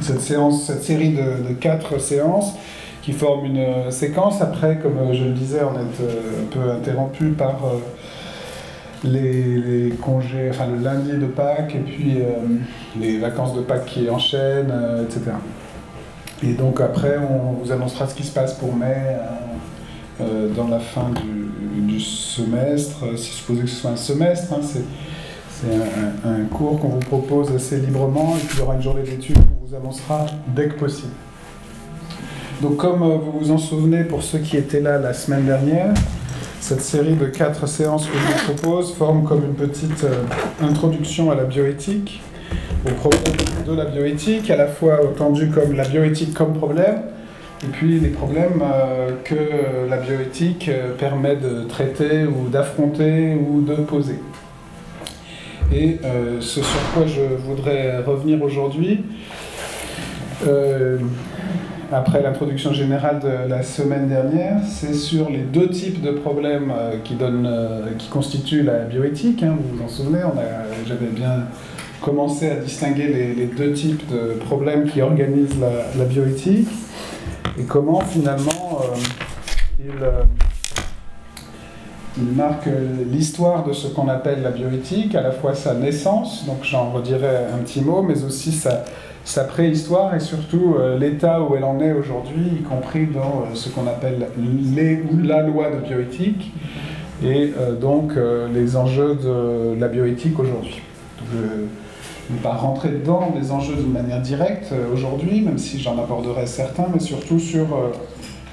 cette, séance, cette série de, quatre séances qui forment une séquence. Après, comme je le disais, on est un peu interrompu par les, congés, enfin le lundi de Pâques et puis les vacances de Pâques qui enchaînent, etc. Et donc après, on vous annoncera ce qui se passe pour mai dans la fin du, semestre, si supposé que ce soit un semestre. Hein, c'est c'est un, cours qu'on vous propose assez librement et puis il y aura une journée d'études vous annoncera dès que possible. Donc comme euh, vous vous en souvenez pour ceux qui étaient là la semaine dernière, cette série de quatre séances que je vous propose forme comme une petite euh, introduction à la bioéthique, au problème de la bioéthique, à la fois entendu comme la bioéthique comme problème, et puis les problèmes euh, que la bioéthique permet de traiter ou d'affronter ou de poser. Et ce sur quoi je voudrais revenir aujourd'hui, euh, après l'introduction générale de la semaine dernière, c'est sur les deux types de problèmes euh, qui, donnent, qui constituent la bioéthique. Hein, vous vous en souvenez, j'avais bien commencé à distinguer les, deux types de problèmes qui organisent la, bioéthique et comment finalement ils il marque l'histoire de ce qu'on appelle la bioéthique, à la fois sa naissance, donc j'en redirai un petit mot, mais aussi sa, préhistoire et surtout euh, l'état où elle en est aujourd'hui, y compris dans euh, ce qu'on appelle les, la loi de bioéthique et euh, donc les enjeux de la bioéthique aujourd'hui. Je ne vais pas rentrer dedans des enjeux d'une manière directe aujourd'hui, même si j'en aborderai certains, mais surtout sur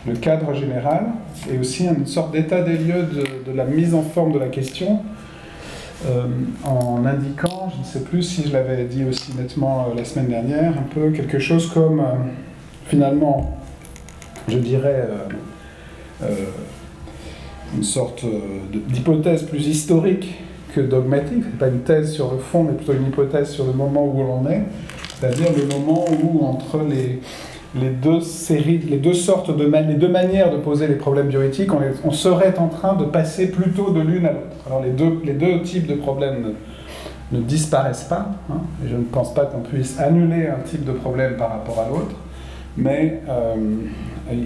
le cadre général et aussi une sorte d'état des lieux de, la mise en forme de la question euh, en indiquant, je ne sais plus si je l'avais dit aussi nettement euh, la semaine dernière, un peu quelque chose comme euh, finalement, je dirais, une sorte d'hypothèse plus historique que dogmatique, c'est pas une thèse sur le fond, mais plutôt une hypothèse sur le moment où l'on est, c'est-à-dire le moment où entre les les deux séries, les deux sortes de les deux manières de poser les problèmes bioéthiques, on, serait en train de passer plutôt de l'une à l'autre. Alors les deux, les deux types de problèmes ne, disparaissent pas, hein, et je ne pense pas qu'on puisse annuler un type de problème par rapport à l'autre, mais euh,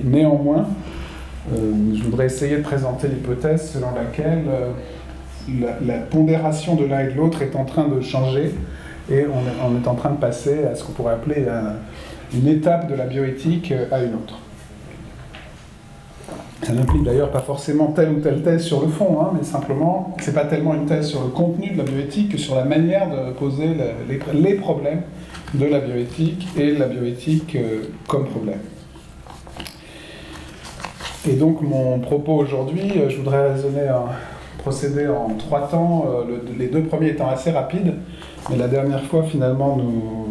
néanmoins, euh, je voudrais essayer de présenter l'hypothèse selon laquelle euh, la, pondération de l'un et de l'autre est en train de changer, et on, on, est en train de passer à ce qu'on pourrait appeler un une étape de la bioéthique à une autre. Ça n'implique d'ailleurs pas forcément telle ou telle thèse sur le fond, hein, mais simplement, c'est pas tellement une thèse sur le contenu de la bioéthique que sur la manière de poser les, problèmes de la bioéthique et la bioéthique euh, comme problème. Et donc mon propos aujourd'hui, euh, je voudrais raisonner, procéder en trois temps, euh, les deux premiers étant assez rapides, mais la dernière fois finalement nous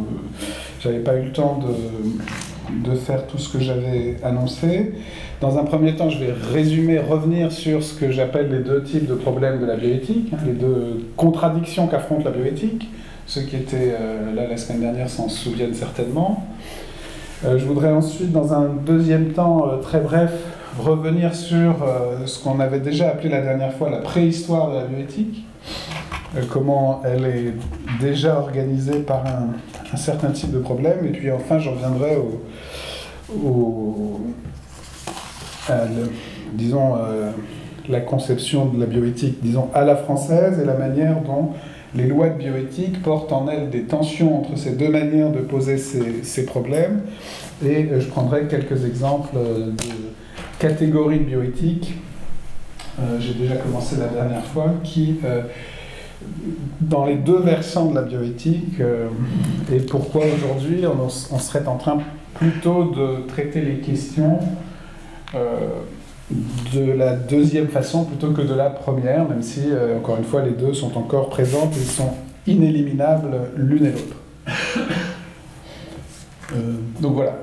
j'avais pas eu le temps de, de faire tout ce que j'avais annoncé. Dans un premier temps, je vais résumer, revenir sur ce que j'appelle les deux types de problèmes de la bioéthique, hein, les deux contradictions qu'affronte la bioéthique. Ceux qui étaient euh, là la semaine dernière s'en souviennent certainement. Euh, je voudrais ensuite, dans un deuxième temps euh, très bref, revenir sur ce qu'on avait déjà appelé la dernière fois la préhistoire de la bioéthique, comment elle est déjà organisée par un, un certain type de problème. Et puis enfin, j'en viendrai au, à disons, euh, la conception de la bioéthique, disons, à la française et la manière dont les lois de bioéthique portent en elles des tensions entre ces deux manières de poser ces, problèmes. Et euh, je prendrai quelques exemples de catégories de bioéthique. Euh, j'ai déjà commencé la dernière fois, qui dans les deux versants de la bioéthique euh, et pourquoi aujourd'hui on, serait en train plutôt de traiter les questions euh, de la deuxième façon plutôt que de la première, même si, euh, encore une fois, les deux sont encore présentes et sont inéliminables l'une et l'autre. donc voilà.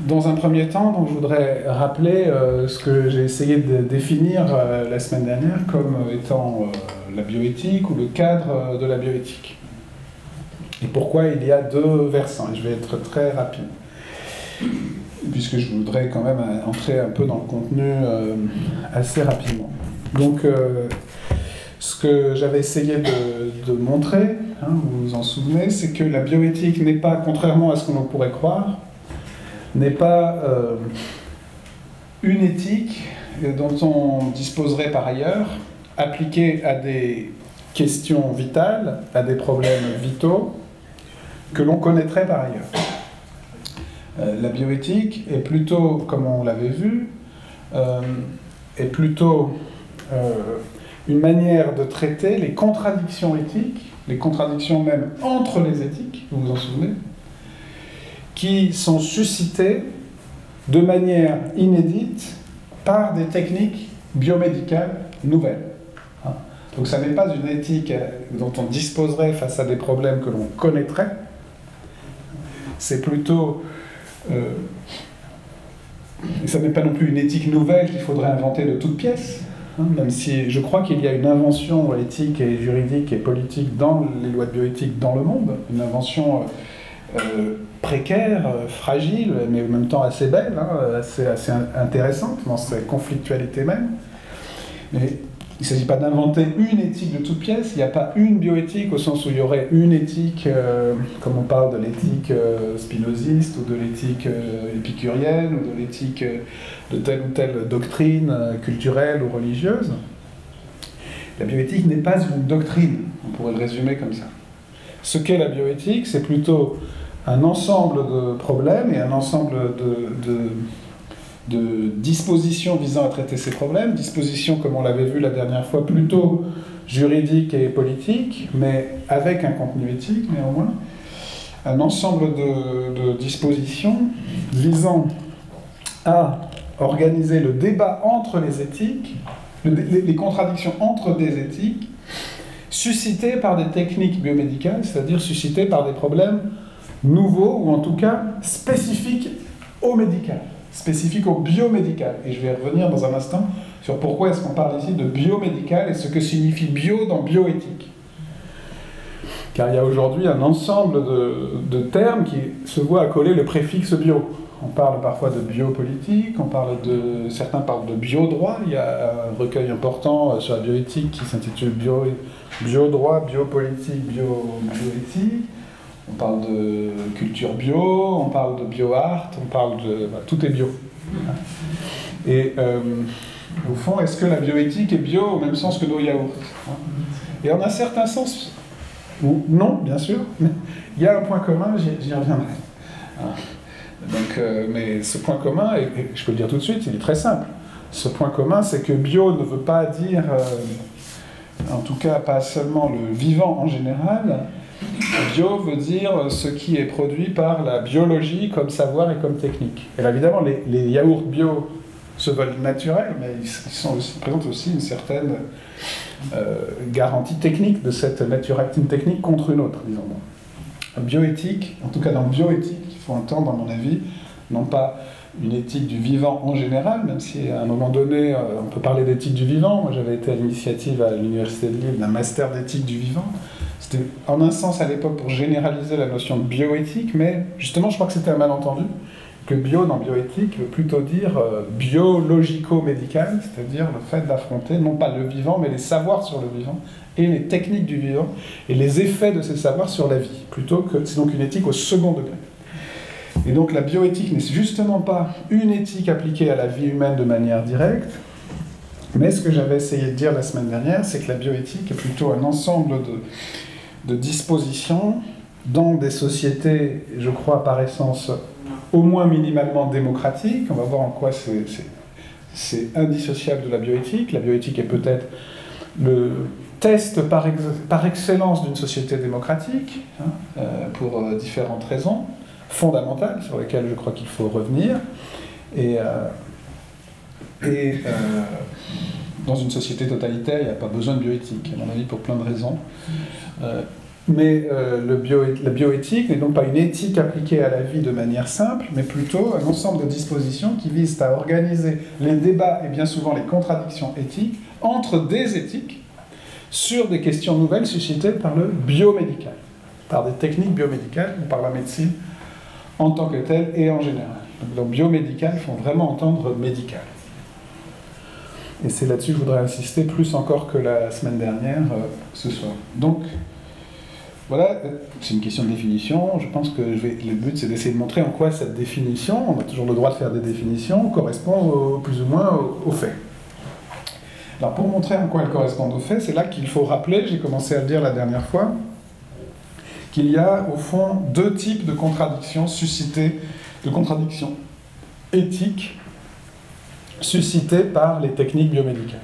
Dans un premier temps, donc, je voudrais rappeler ce que j'ai essayé de définir la semaine dernière comme étant la bioéthique ou le cadre euh, de la bioéthique. Et pourquoi il y a deux versants Je vais être très rapide, puisque je voudrais quand même entrer un peu dans le contenu euh, assez rapidement. Donc, euh, Ce que j'avais essayé de, montrer, hein, vous vous en souvenez, c'est que la bioéthique n'est pas, contrairement à ce qu'on pourrait croire, n'est pas euh, une éthique dont on disposerait par ailleurs, appliquée à des questions vitales, à des problèmes vitaux, que l'on connaîtrait par ailleurs. Euh, la bioéthique est plutôt, comme on l'avait vu, euh, est plutôt une manière de traiter les contradictions éthiques, les contradictions même entre les éthiques, vous vous en souvenez, qui sont suscitées de manière inédite par des techniques biomédicales nouvelles. Hein. Donc ça n'est pas une éthique dont on disposerait face à des problèmes que l'on connaîtrait, c'est plutôt... Euh, ça n'est pas non plus une éthique nouvelle qu'il faudrait inventer de toutes pièces, hein, même si je crois qu'il y a une invention éthique et juridique et politique dans les lois de bioéthique dans le monde, une invention euh, précaire, euh, fragile, mais en même temps assez belle, hein, assez, assez, intéressante dans sa conflictualité même. Mais il ne s'agit pas d'inventer une éthique de toute pièce, il n'y a pas une bioéthique au sens où il y aurait une éthique, euh, comme on parle de l'éthique euh, spinoziste ou de l'éthique euh, épicurienne ou de l'éthique de telle ou telle doctrine culturelle ou religieuse. La bioéthique n'est pas une doctrine, on pourrait le résumer comme ça. Ce qu'est la bioéthique, c'est plutôt un ensemble de problèmes et un ensemble de de dispositions visant à traiter ces problèmes, dispositions, comme on l'avait vu la dernière fois, plutôt juridiques et politiques, mais avec un contenu éthique néanmoins, un ensemble de, dispositions visant à organiser le débat entre les éthiques, les, contradictions entre des éthiques, suscitées par des techniques biomédicales, c'est-à-dire suscitées par des problèmes nouveaux ou en tout cas spécifiques au médical spécifique au biomédical. Et je vais revenir dans un instant sur pourquoi est-ce qu'on parle ici de biomédical et ce que signifie bio dans bioéthique. Car il y a aujourd'hui un ensemble de, termes qui se voient accoler le préfixe bio. On parle parfois de biopolitique, on parle de, certains parlent de biodroit. Il y a un recueil important sur la bioéthique qui s'intitule bio, Biodroit, biopolitique, bio, bioéthique on parle de culture bio, on parle de bio-art, on parle de... tout est bio. Et euh, au fond, est-ce que la bioéthique est bio au même sens que nos yaourts Et en un certain sens, non, bien sûr, mais il y a un point commun, j'y reviendrai. Donc, euh, mais ce point commun, et, je peux le dire tout de suite, il est très simple. Ce point commun, c'est que bio ne veut pas dire, euh, en tout cas pas seulement le vivant en général, Bio veut dire ce qui est produit par la biologie comme savoir et comme technique. Et là, évidemment, les, yaourts bio se veulent naturels, mais ils, présentent aussi une certaine euh, garantie technique de cette naturactine technique contre une autre, disons. Bioéthique, en tout cas dans bioéthique, il faut entendre, à mon avis, non pas une éthique du vivant en général, même si à un moment donné, euh, on peut parler d'éthique du vivant. Moi, j'avais été à l'initiative à l'Université de Lille d'un master d'éthique du vivant. C'était en un sens à l'époque pour généraliser la notion de bioéthique, mais justement, je crois que c'était un malentendu, que bio dans bioéthique veut plutôt dire euh, biologico-médical, c'est-à-dire le fait d'affronter non pas le vivant, mais les savoirs sur le vivant et les techniques du vivant et les effets de ces savoirs sur la vie, plutôt que c'est donc une éthique au second degré. Et donc la bioéthique n'est justement pas une éthique appliquée à la vie humaine de manière directe, mais ce que j'avais essayé de dire la semaine dernière, c'est que la bioéthique est plutôt un ensemble de, de dispositions dans des sociétés, je crois par essence, au moins minimalement démocratiques. On va voir en quoi c'est indissociable de la bioéthique. La bioéthique est peut-être le test par, excellence d'une société démocratique, hein, euh, pour euh, différentes raisons fondamentales sur lesquelles je crois qu'il faut revenir. Et, euh, et dans une société totalitaire, il n'y a pas besoin de bioéthique, à mon avis, pour plein de raisons. Euh, mais euh, le bio, la bioéthique n'est donc pas une éthique appliquée à la vie de manière simple, mais plutôt un ensemble de dispositions qui visent à organiser les débats et bien souvent les contradictions éthiques entre des éthiques sur des questions nouvelles suscitées par le biomédical, par des techniques biomédicales ou par la médecine en tant que telle et en général. Donc le biomédical, il faut vraiment entendre médical. Et c'est là-dessus que je voudrais insister plus encore que la semaine dernière euh, ce soir. Donc, voilà, c'est une question de définition. Je pense que je vais, le but, c'est d'essayer de montrer en quoi cette définition, on a toujours le droit de faire des définitions, correspond plus ou moins aux, faits. Alors, pour montrer en quoi elle correspond aux faits, c'est là qu'il faut rappeler, j'ai commencé à le dire la dernière fois, qu'il y a au fond deux types de contradictions suscitées, de contradictions éthiques suscitées par les techniques biomédicales.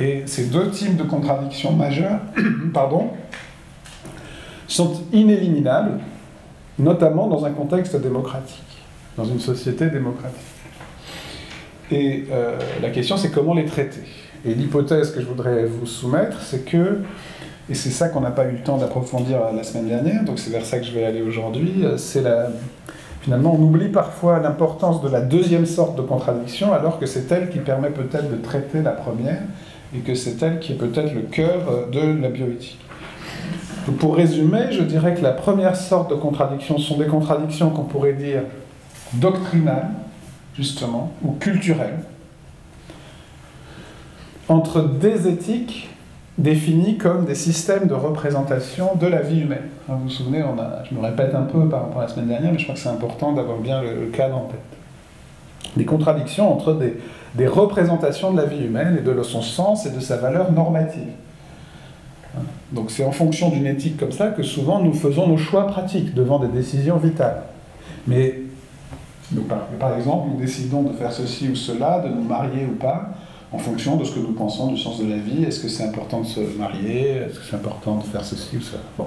Et ces deux types de contradictions majeures, pardon, sont inéliminables, notamment dans un contexte démocratique, dans une société démocratique. Et euh, la question, c'est comment les traiter. Et l'hypothèse que je voudrais vous soumettre, c'est que, et c'est ça qu'on n'a pas eu le temps d'approfondir la semaine dernière, donc c'est vers ça que je vais aller aujourd'hui, euh, c'est la... Finalement, on oublie parfois l'importance de la deuxième sorte de contradiction, alors que c'est elle qui permet peut-être de traiter la première, et que c'est elle qui est peut-être le cœur euh, de la bioéthique. Pour résumer, je dirais que la première sorte de contradictions sont des contradictions qu'on pourrait dire doctrinales, justement, ou culturelles, entre des éthiques définies comme des systèmes de représentation de la vie humaine. Vous vous souvenez, je me répète un peu par rapport à la semaine dernière, mais je crois que c'est important d'avoir bien le, cadre en tête. Des contradictions entre des représentations de la vie humaine et de son sens et de sa valeur normative. Donc c'est en fonction d'une éthique comme ça que souvent nous faisons nos choix pratiques devant des décisions vitales. Mais par, exemple, nous décidons de faire ceci ou cela, de nous marier ou pas, en fonction de ce que nous pensons du sens de la vie. Est-ce que c'est important de se marier? Est-ce que c'est important de faire ceci ou cela bon.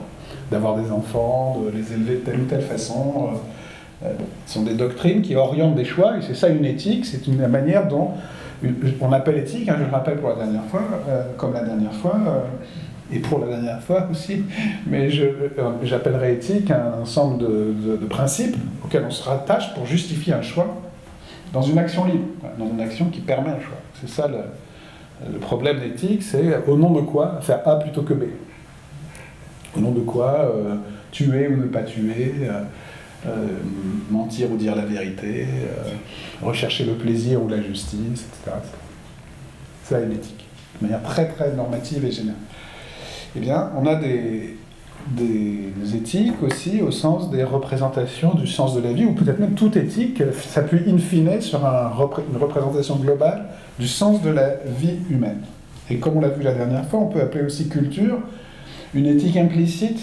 D'avoir des enfants, de les élever de telle ou telle façon. Euh, euh, ce sont des doctrines qui orientent des choix, et c'est ça une éthique, c'est une manière dont on appelle éthique, hein, je le rappelle pour la dernière fois, euh, comme la dernière fois, et pour la dernière fois aussi, mais j'appellerais éthique un ensemble de, principes auxquels on se rattache pour justifier un choix dans une action libre, dans une action qui permet un choix. C'est ça le, problème d'éthique, c'est au nom de quoi faire A plutôt que B. Au nom de quoi euh, tuer ou ne pas tuer, euh, mentir ou dire la vérité, rechercher le plaisir ou la justice, etc. Ça l'éthique, de manière très très normative et générale eh bien, on a des, des éthiques aussi au sens des représentations du sens de la vie, ou peut-être même toute éthique s'appuie in fine sur un, une représentation globale du sens de la vie humaine. Et comme on l'a vu la dernière fois, on peut appeler aussi culture une éthique implicite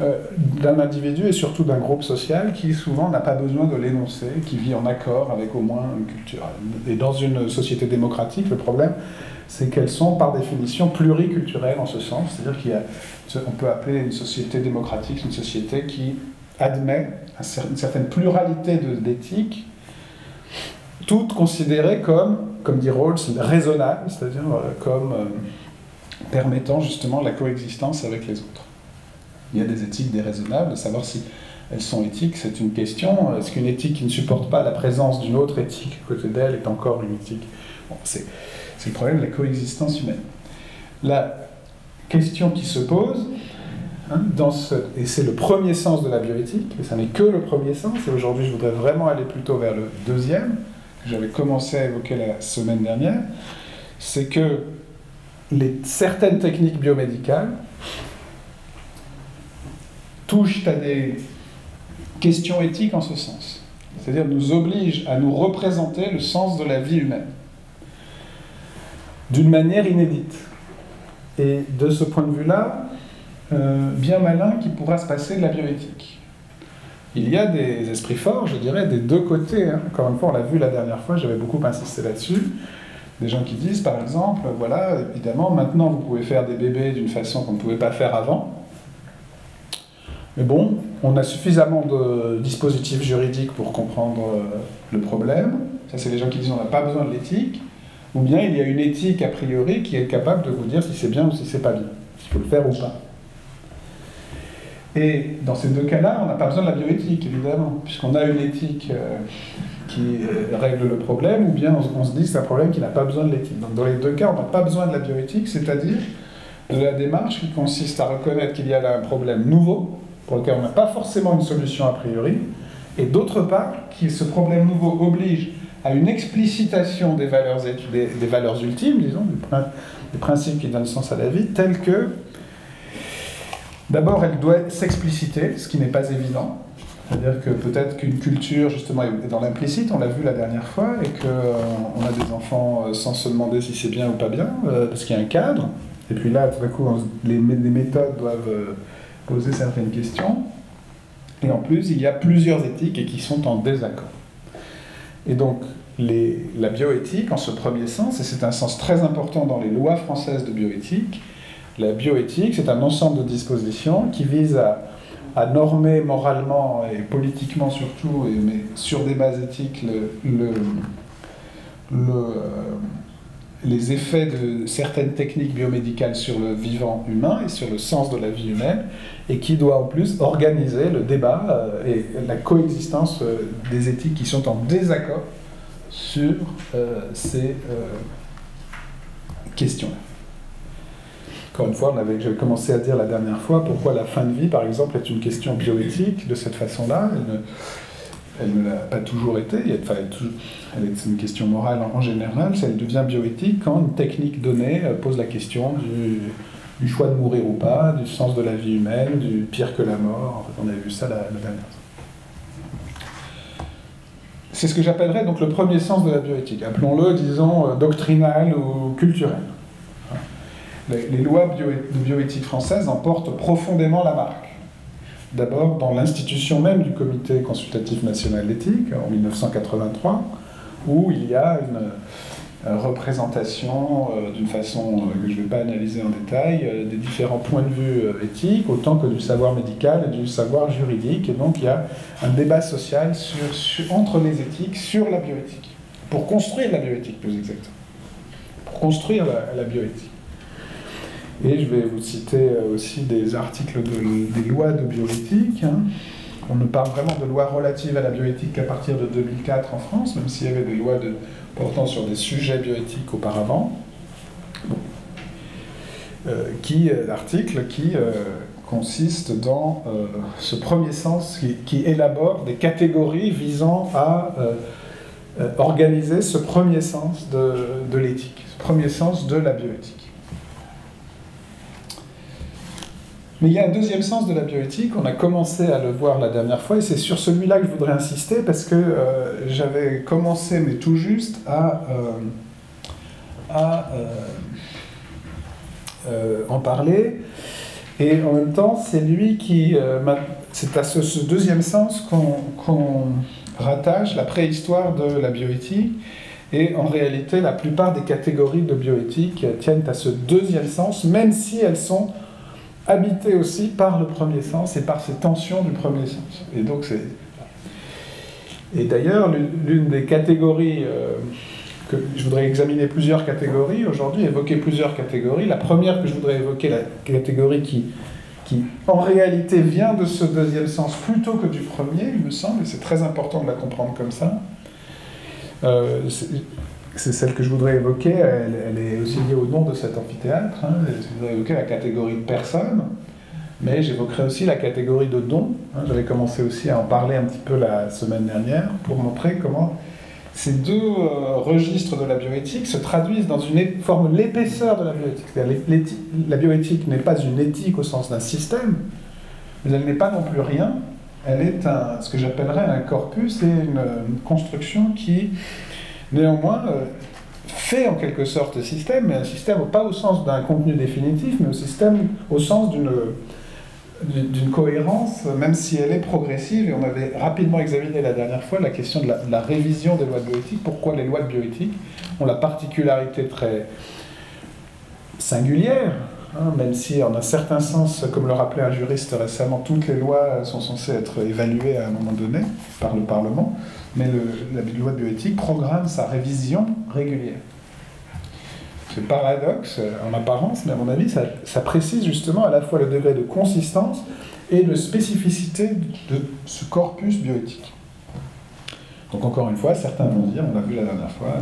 euh, d'un individu et surtout d'un groupe social qui souvent n'a pas besoin de l'énoncer, qui vit en accord avec au moins une culture. Et dans une société démocratique, le problème, c'est qu'elles sont par définition pluriculturelles en ce sens, c'est-à-dire qu'on peut appeler une société démocratique une société qui admet une certaine pluralité d'éthiques, toutes considérées comme, comme dit Rawls, raisonnables, c'est-à-dire euh, comme euh, permettant justement la coexistence avec les autres. Il y a des éthiques déraisonnables, savoir si elles sont éthiques, c'est une question. Est-ce qu'une éthique qui ne supporte pas la présence d'une autre éthique à côté d'elle est encore une éthique? Bon, c'est le problème de la coexistence humaine. La question qui se pose, hein, dans ce, et c'est le premier sens de la bioéthique, et ça n'est que le premier sens, et aujourd'hui je voudrais vraiment aller plutôt vers le deuxième, que j'avais commencé à évoquer la semaine dernière, c'est que les, certaines techniques biomédicales touchent à des questions éthiques en ce sens. C'est-à-dire nous obligent à nous représenter le sens de la vie humaine d'une manière inédite. Et de ce point de vue-là, euh, bien malin qui pourra se passer de la bioéthique. Il y a des esprits forts, je dirais, des deux côtés. Hein. Encore une fois, on l'a vu la dernière fois, j'avais beaucoup insisté là-dessus. Des gens qui disent, par exemple, voilà, évidemment, maintenant vous pouvez faire des bébés d'une façon qu'on ne pouvait pas faire avant. Mais bon, on a suffisamment de dispositifs juridiques pour comprendre euh, le problème. Ça, c'est les gens qui disent on n'a pas besoin de l'éthique ou bien il y a une éthique a priori qui est capable de vous dire si c'est bien ou si c'est pas bien, s'il faut le faire ou pas. Et dans ces deux cas-là, on n'a pas besoin de la bioéthique, évidemment, puisqu'on a une éthique euh, qui euh, règle le problème, ou bien on, se dit que c'est un problème qui n'a pas besoin de l'éthique. Donc dans les deux cas, on n'a pas besoin de la bioéthique, c'est-à-dire de la démarche qui consiste à reconnaître qu'il y a là un problème nouveau, pour lequel on n'a pas forcément une solution a priori, et d'autre part, que ce problème nouveau oblige à une explicitation des valeurs, des, valeurs ultimes, disons, des, principes qui donnent sens à la vie, tels que, d'abord, elle doit s'expliciter, ce qui n'est pas évident. C'est-à-dire que peut-être qu'une culture, justement, est dans l'implicite, on l'a vu la dernière fois, et qu'on euh, a des enfants euh, sans se demander si c'est bien ou pas bien, euh, parce qu'il y a un cadre. Et puis là, tout d'un coup, les, les méthodes doivent poser certaines questions. Et en plus, il y a plusieurs éthiques et qui sont en désaccord. Et donc, la bioéthique, en ce premier sens, et c'est un sens très important dans les lois françaises de bioéthique, la bioéthique, c'est un ensemble de dispositions qui vise à, normer moralement et politiquement surtout, mais sur des bases éthiques, le, les effets de certaines techniques biomédicales sur le vivant humain et sur le sens de la vie humaine, et qui doit en plus organiser le débat euh, et la coexistence euh, des éthiques qui sont en désaccord sur euh, ces questions-là. Encore une fois, on avait, j'avais commencé à dire la dernière fois pourquoi la fin de vie, par exemple, est une question bioéthique de cette façon-là l'a pas toujours été, elle est une question morale en général, elle devient bioéthique quand une technique donnée euh, pose la question du, choix de mourir ou pas, du sens de la vie humaine, du pire que la mort. on a vu ça la, dernière fois. C'est ce que j'appellerais donc le premier sens de la bioéthique. Appelons-le, disons, euh, doctrinal ou culturel. Les, lois de bioéthique françaises en portent profondément la marque. D'abord, dans l'institution même du Comité consultatif national d'éthique, en 1983, où il y a une euh, représentation euh, d'une façon euh, que je ne vais pas analyser en détail, des différents points de vue éthiques, autant que du savoir médical et du savoir juridique. Et donc il y a un débat social entre les éthiques sur la bioéthique, pour construire la bioéthique plus exactement, pour construire la bioéthique. Et je vais vous citer euh, aussi des articles des lois de bioéthique. Hein. On ne parle vraiment de lois relatives à la bioéthique qu'à partir de 2004 en France, même s'il y avait des lois portant sur des sujets bioéthiques auparavant. Euh, qui, euh, l'article qui consiste dans ce premier sens qui, élabore des catégories visant à organiser ce premier sens de l'éthique, ce premier sens de la bioéthique. Mais il y a un deuxième sens de la bioéthique, on a commencé à le voir la dernière fois, et c'est sur celui-là que je voudrais insister, parce que euh, j'avais commencé, mais tout juste, à, euh, euh, en parler. Et en même temps, c'est lui qui... c'est à ce, deuxième sens qu'on rattache la préhistoire de la bioéthique. Et en réalité, la plupart des catégories de bioéthique tiennent à ce deuxième sens, même si elles sont habité aussi par le premier sens et par ces tensions du premier sens. Et donc c'est. Et d'ailleurs, l'une des catégories euh, que je voudrais examiner plusieurs catégories aujourd'hui, évoquer plusieurs catégories. La première que je voudrais évoquer, la catégorie qui, qui en réalité vient de ce deuxième sens plutôt que du premier, il me semble, et c'est très important de la comprendre comme ça. Euh, c'est celle que je voudrais évoquer, elle, est aussi liée au nom de cet amphithéâtre. Hein. Je voudrais évoquer la catégorie de personnes, mais j'évoquerai aussi la catégorie de dons. Hein. J'avais commencé aussi à en parler un petit peu la semaine dernière pour montrer comment ces deux euh, registres de la bioéthique se traduisent dans une forme l'épaisseur de la bioéthique. La bioéthique n'est pas une éthique au sens d'un système, mais elle n'est pas non plus rien. Elle est ce que j'appellerais un corpus et une construction qui néanmoins euh, fait en quelque sorte système, mais un système pas au sens d'un contenu définitif, mais au système au sens d'une d'une cohérence, même si elle est progressive, et on avait rapidement examiné la dernière fois la question de la, révision des lois de bioéthique, pourquoi les lois de bioéthique ont la particularité très singulière, hein, même si en un certain sens, comme le rappelait un juriste récemment, toutes les lois sont censées être évaluées à un moment donné par le Parlement, mais la loi de bioéthique programme sa révision régulière. C'est paradoxe en apparence, mais à mon avis, ça, précise justement à la fois le degré de consistance et de spécificité de ce corpus bioéthique. Donc encore une fois, certains vont dire, on l'a vu la dernière fois,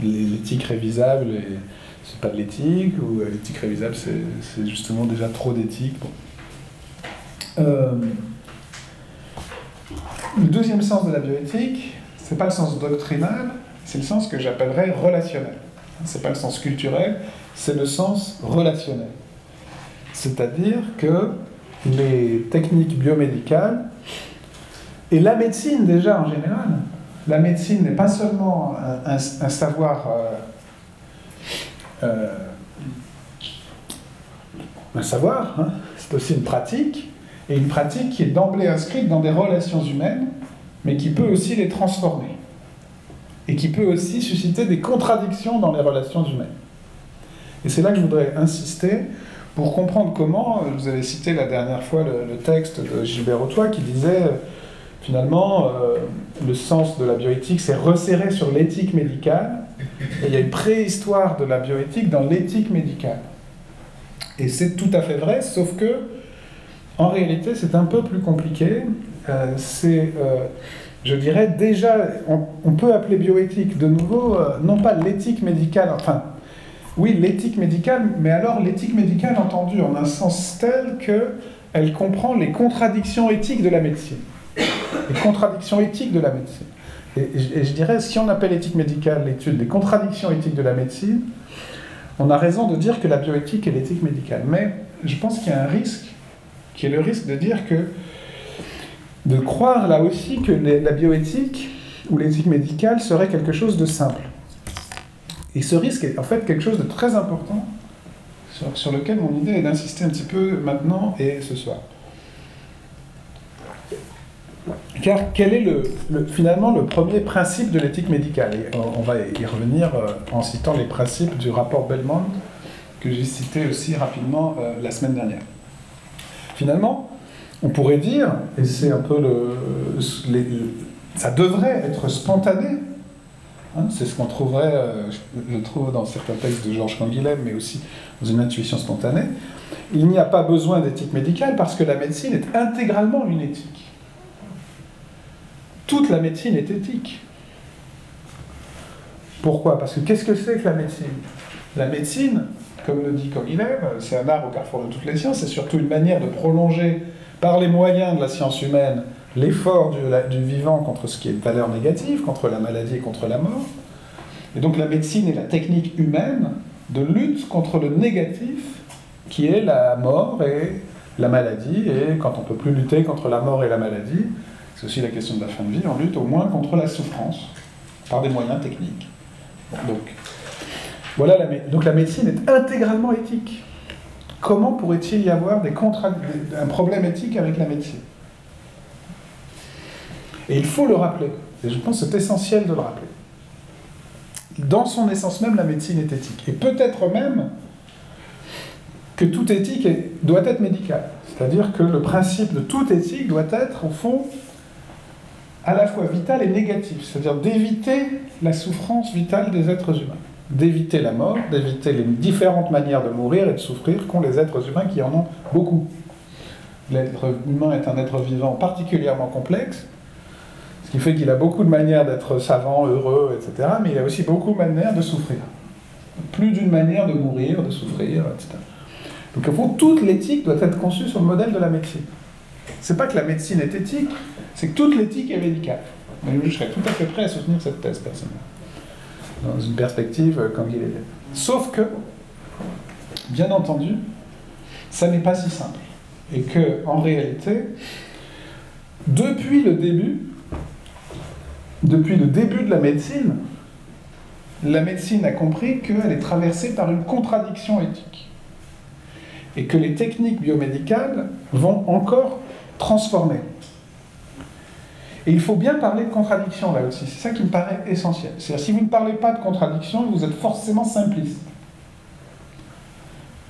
l'éthique révisable, c'est pas de l'éthique, ou l'éthique révisable, c'est justement déjà trop d'éthique. Euh, le deuxième sens de la bioéthique, c'est pas le sens doctrinal, c'est le sens que j'appellerais relationnel. C'est pas le sens culturel, c'est le sens relationnel. C'est-à-dire que les techniques biomédicales et la médecine déjà en général, la médecine n'est pas seulement un, savoir, euh, euh, un savoir, hein, c'est aussi une pratique, et une pratique qui est d'emblée inscrite dans des relations humaines, mais qui peut aussi les transformer, et qui peut aussi susciter des contradictions dans les relations humaines. Et c'est là que je voudrais insister pour comprendre comment, vous avez cité la dernière fois le, texte de Gilbert Autois qui disait finalement euh, le sens de la bioéthique c'est resserrer sur l'éthique médicale, et il y a une préhistoire de la bioéthique dans l'éthique médicale. Et c'est tout à fait vrai, sauf que en réalité c'est un peu plus compliqué. Euh, c'est, euh, je dirais déjà, on, peut appeler bioéthique de nouveau, non pas l'éthique médicale, enfin oui, l'éthique médicale, mais alors l'éthique médicale entendue en un sens tel qu'elle comprend les contradictions éthiques de la médecine. Les contradictions éthiques de la médecine. Et, je dirais, si on appelle éthique médicale l'étude des contradictions éthiques de la médecine, on a raison de dire que la bioéthique est l'éthique médicale. Mais je pense qu'il y a un risque, qui est le risque de dire que, de croire là aussi que la bioéthique ou l'éthique médicale serait quelque chose de simple. Et ce risque est en fait quelque chose de très important sur, lequel mon idée est d'insister un petit peu maintenant et ce soir. Car quel est le, finalement le premier principe de l'éthique médicale? On, va y revenir euh, en citant les principes du rapport Belmont que j'ai cité aussi rapidement euh, la semaine dernière. Finalement, on pourrait dire, et c'est un peu le, ça devrait être spontané Hein, c'est ce qu'on trouverait, euh, je trouve dans certains textes de Georges Canguilhem, mais aussi dans une intuition spontanée. Il n'y a pas besoin d'éthique médicale parce que la médecine est intégralement une éthique. Toute la médecine est éthique. Pourquoi? Parce que qu'est-ce que c'est que la médecine? La médecine, comme le dit Canguilhem, c'est un art au carrefour de toutes les sciences, c'est surtout une manière de prolonger par les moyens de la science humaine l'effort du, vivant contre ce qui est valeur négative, contre la maladie et contre la mort. Et donc la médecine est la technique humaine de lutte contre le négatif qui est la mort et la maladie. Et quand on ne peut plus lutter contre la mort et la maladie, c'est aussi la question de la fin de vie, on lutte au moins contre la souffrance par des moyens techniques. donc, voilà la, donc la médecine est intégralement éthique. Comment pourrait-il y avoir des un problème éthique avec la médecine? Et il faut le rappeler. Et je pense que c'est essentiel de le rappeler. Dans son essence même, la médecine est éthique. Et peut-être même que toute éthique doit être médicale. C'est-à-dire que le principe de toute éthique doit être, au fond, à la fois vital et négatif. C'est-à-dire d'éviter la souffrance vitale des êtres humains. D'éviter la mort, d'éviter les différentes manières de mourir et de souffrir qu'ont les êtres humains qui en ont beaucoup. L'être humain est un être vivant particulièrement complexe, ce qui fait qu'il a beaucoup de manières d'être savant, heureux, etc. Mais il a aussi beaucoup de manières de souffrir. Plus d'une manière de mourir, de souffrir, etc. Donc au fond, toute l'éthique doit être conçue sur le modèle de la médecine. C'est pas que la médecine est éthique, c'est que toute l'éthique est médicale. je serais tout à fait prêt à soutenir cette thèse personnellement, dans une perspective euh, comme il est. Sauf que, bien entendu, ça n'est pas si simple. Et que, en réalité, depuis le début, depuis le début de la médecine, la médecine a compris qu'elle est traversée par une contradiction éthique. Et que les techniques biomédicales vont encore transformer. Et il faut bien parler de contradiction là aussi. C'est ça qui me paraît essentiel. C'est-à-dire, si vous ne parlez pas de contradiction, vous êtes forcément simpliste.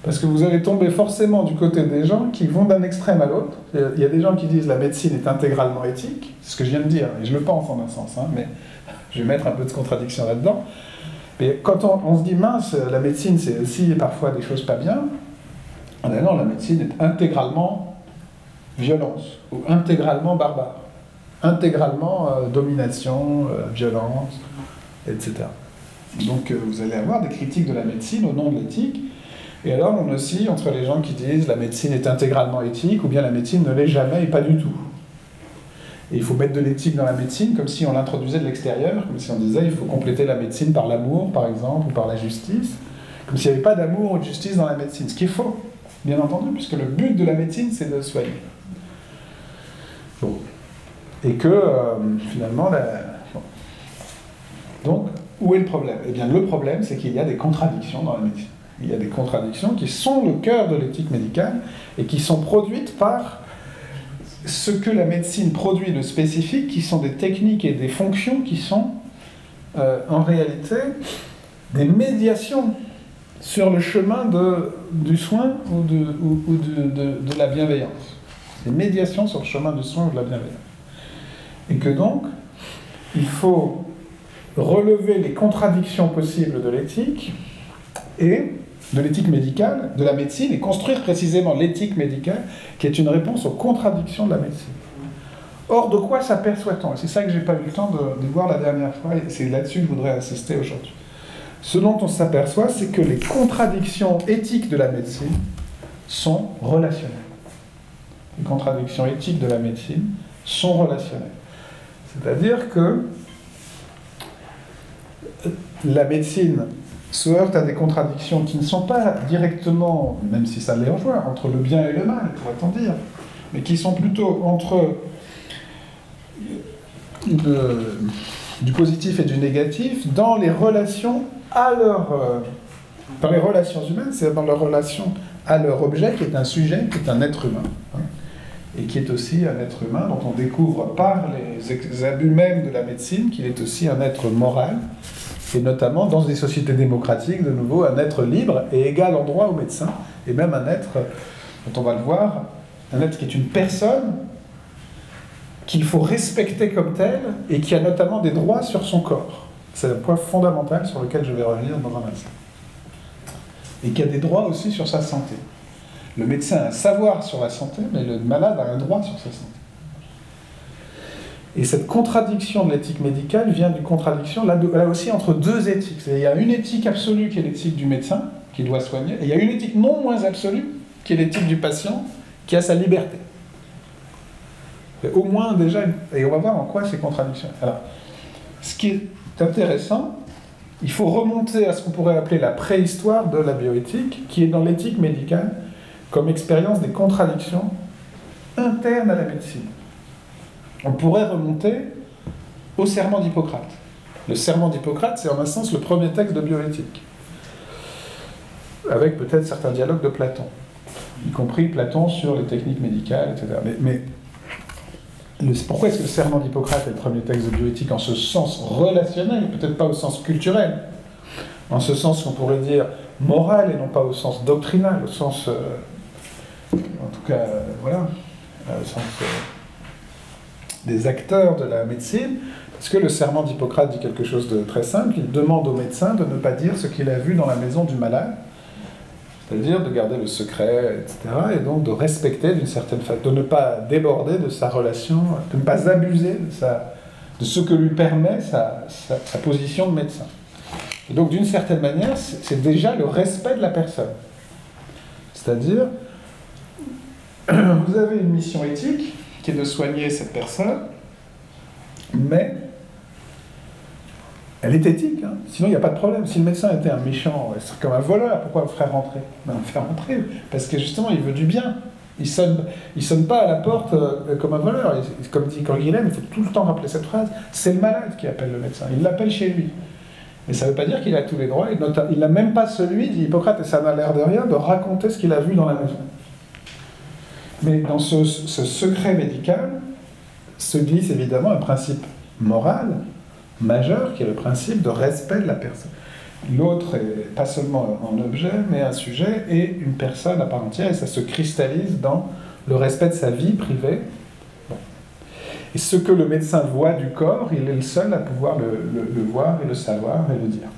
Parce que vous allez tomber forcément du côté des gens qui vont d'un extrême à l'autre. Il y a des gens qui disent la médecine est intégralement éthique, c'est ce que je viens de dire, et je le pense en un sens, hein, mais je vais mettre un peu de contradiction là-dedans. Mais quand on, se dit mince, la médecine c'est aussi parfois des choses pas bien, ah ben non, la médecine est intégralement violence, ou intégralement barbare, intégralement euh, domination, euh, violence, etc. Donc euh, vous allez avoir des critiques de la médecine au nom de l'éthique et alors on oscille entre les gens qui disent la médecine est intégralement éthique ou bien la médecine ne l'est jamais et pas du tout. Et il faut mettre de l'éthique dans la médecine comme si on l'introduisait de l'extérieur, comme si on disait il faut compléter la médecine par l'amour, par exemple, ou par la justice, comme s'il n'y avait pas d'amour ou de justice dans la médecine. Ce qui est faux, bien entendu, puisque le but de la médecine, c'est de soigner. Et que, euh, finalement, donc, où est le problème? Eh bien, le problème, c'est qu'il y a des contradictions dans la médecine. Il y a des contradictions qui sont le cœur de l'éthique médicale et qui sont produites par ce que la médecine produit de spécifique, qui sont des techniques et des fonctions qui sont euh, en réalité des médiations sur le chemin de, du soin ou, de, de, la bienveillance. Des médiations sur le chemin du soin ou de la bienveillance. Et que donc, il faut relever les contradictions possibles de l'éthique et de l'éthique médicale, de la médecine, et construire précisément l'éthique médicale, qui est une réponse aux contradictions de la médecine. Or, de quoi s'aperçoit-on C'est ça que j'ai pas eu le temps de, de voir la dernière fois, et c'est là-dessus que je voudrais insister aujourd'hui. Ce dont on s'aperçoit, c'est que les contradictions éthiques de la médecine sont relationnelles. Les contradictions éthiques de la médecine sont relationnelles. C'est-à-dire que la médecine se heurte à des contradictions qui ne sont pas directement, même si ça les rejoint, entre le bien et le mal, pourrait-on dire, mais qui sont plutôt entre du positif et du négatif dans les relations à leur, euh, dans les relations humaines, c'est dans leur relation à leur objet qui est un sujet, qui est un être humain. Hein, et qui est aussi un être humain dont on découvre par les abus même de la médecine qu'il est aussi un être moral, et notamment dans des sociétés démocratiques, de nouveau, un être libre et égal en droit aux médecins, et même un être, dont on va le voir, un être qui est une personne qu'il faut respecter comme tel et qui a notamment des droits sur son corps. C'est un point fondamental sur lequel je vais revenir dans un instant. Et qui a des droits aussi sur sa santé. Le médecin a un savoir sur la santé, mais le malade a un droit sur sa santé. Et cette contradiction de l'éthique médicale vient d'une contradiction, là, aussi, entre deux éthiques. Il y a une éthique absolue qui est l'éthique du médecin, qui doit soigner, et il y a une éthique non moins absolue, qui est l'éthique du patient, qui a sa liberté. au moins déjà, et on va voir en quoi c'est contradiction. Alors, ce qui est intéressant, il faut remonter à ce qu'on pourrait appeler la préhistoire de la bioéthique, qui est dans l'éthique médicale, comme expérience des contradictions internes à la médecine on pourrait remonter au serment d'Hippocrate. Le serment d'Hippocrate, c'est en un sens le premier texte de bioéthique, avec peut-être certains dialogues de Platon, y compris Platon sur les techniques médicales, etc. Mais, pourquoi est-ce que le serment d'Hippocrate est le premier texte de bioéthique en ce sens relationnel, peut-être pas au sens culturel, en ce sens qu'on pourrait dire moral et non pas au sens doctrinal, au sens, euh, en tout cas, euh, voilà, sens... Euh, des acteurs de la médecine, parce que le serment d'Hippocrate dit quelque chose de très simple, il demande au médecin de ne pas dire ce qu'il a vu dans la maison du malade, c'est-à-dire de garder le secret, etc., et donc de respecter d'une certaine façon, de ne pas déborder de sa relation, de ne pas abuser de, sa, de ce que lui permet sa, sa position de médecin. Et donc d'une certaine manière, c'est déjà le respect de la personne. C'est-à-dire, vous avez une mission éthique, de soigner cette personne, mais elle est éthique, hein. sinon il n'y a pas de problème. Si le médecin était un méchant, c'est comme un voleur, pourquoi le faire rentrer? Ben, Le rentrer, parce que justement il veut du bien. Il sonne, il sonne pas à la porte euh, comme un voleur. comme dit Canguilhem, il faut tout le temps rappeler cette phrase, c'est le malade qui appelle le médecin, il l'appelle chez lui. Mais ça ne veut pas dire qu'il a tous les droits, il n'a même pas celui, dit Hippocrate, et ça n'a l'air de rien, de raconter ce qu'il a vu dans la maison. Mais dans ce, secret médical se glisse évidemment un principe moral majeur qui est le principe de respect de la personne. L'autre est pas seulement un objet, mais un sujet et une personne à part entière, et ça se cristallise dans le respect de sa vie privée. Et ce que le médecin voit du corps, il est le seul à pouvoir le, voir et le savoir et le dire,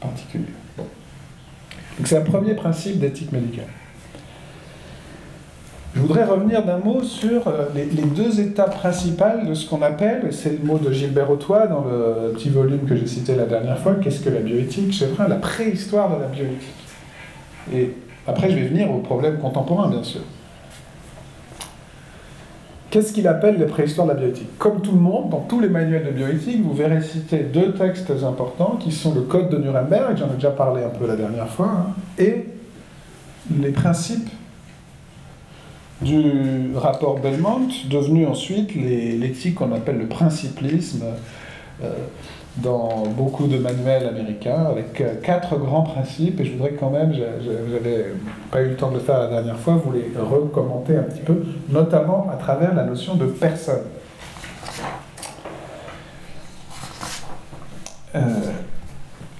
en particulier. Donc c'est un premier principe d'éthique médicale. Je voudrais revenir d'un mot sur euh, les, deux étapes principales de ce qu'on appelle, c'est le mot de Gilbert Autois dans le petit volume que j'ai cité la dernière fois, qu'est-ce que la bioéthique vrai, la préhistoire de la bioéthique. Et après, je vais venir aux problèmes contemporains, bien sûr. qu'est-ce qu'il appelle les préhistoires de la bioéthique? Comme tout le monde, dans tous les manuels de bioéthique, vous verrez citer deux textes importants qui sont le Code de Nuremberg, j'en ai déjà parlé un peu la dernière fois, hein, et les principes du rapport Belmont, devenu ensuite l'éthique qu'on appelle le principlisme. Euh, dans beaucoup de manuels américains avec euh, quatre grands principes et je voudrais quand même, j'avais pas eu le temps de le faire la dernière fois, vous les recommenter un petit peu, notamment à travers la notion de personne. Euh,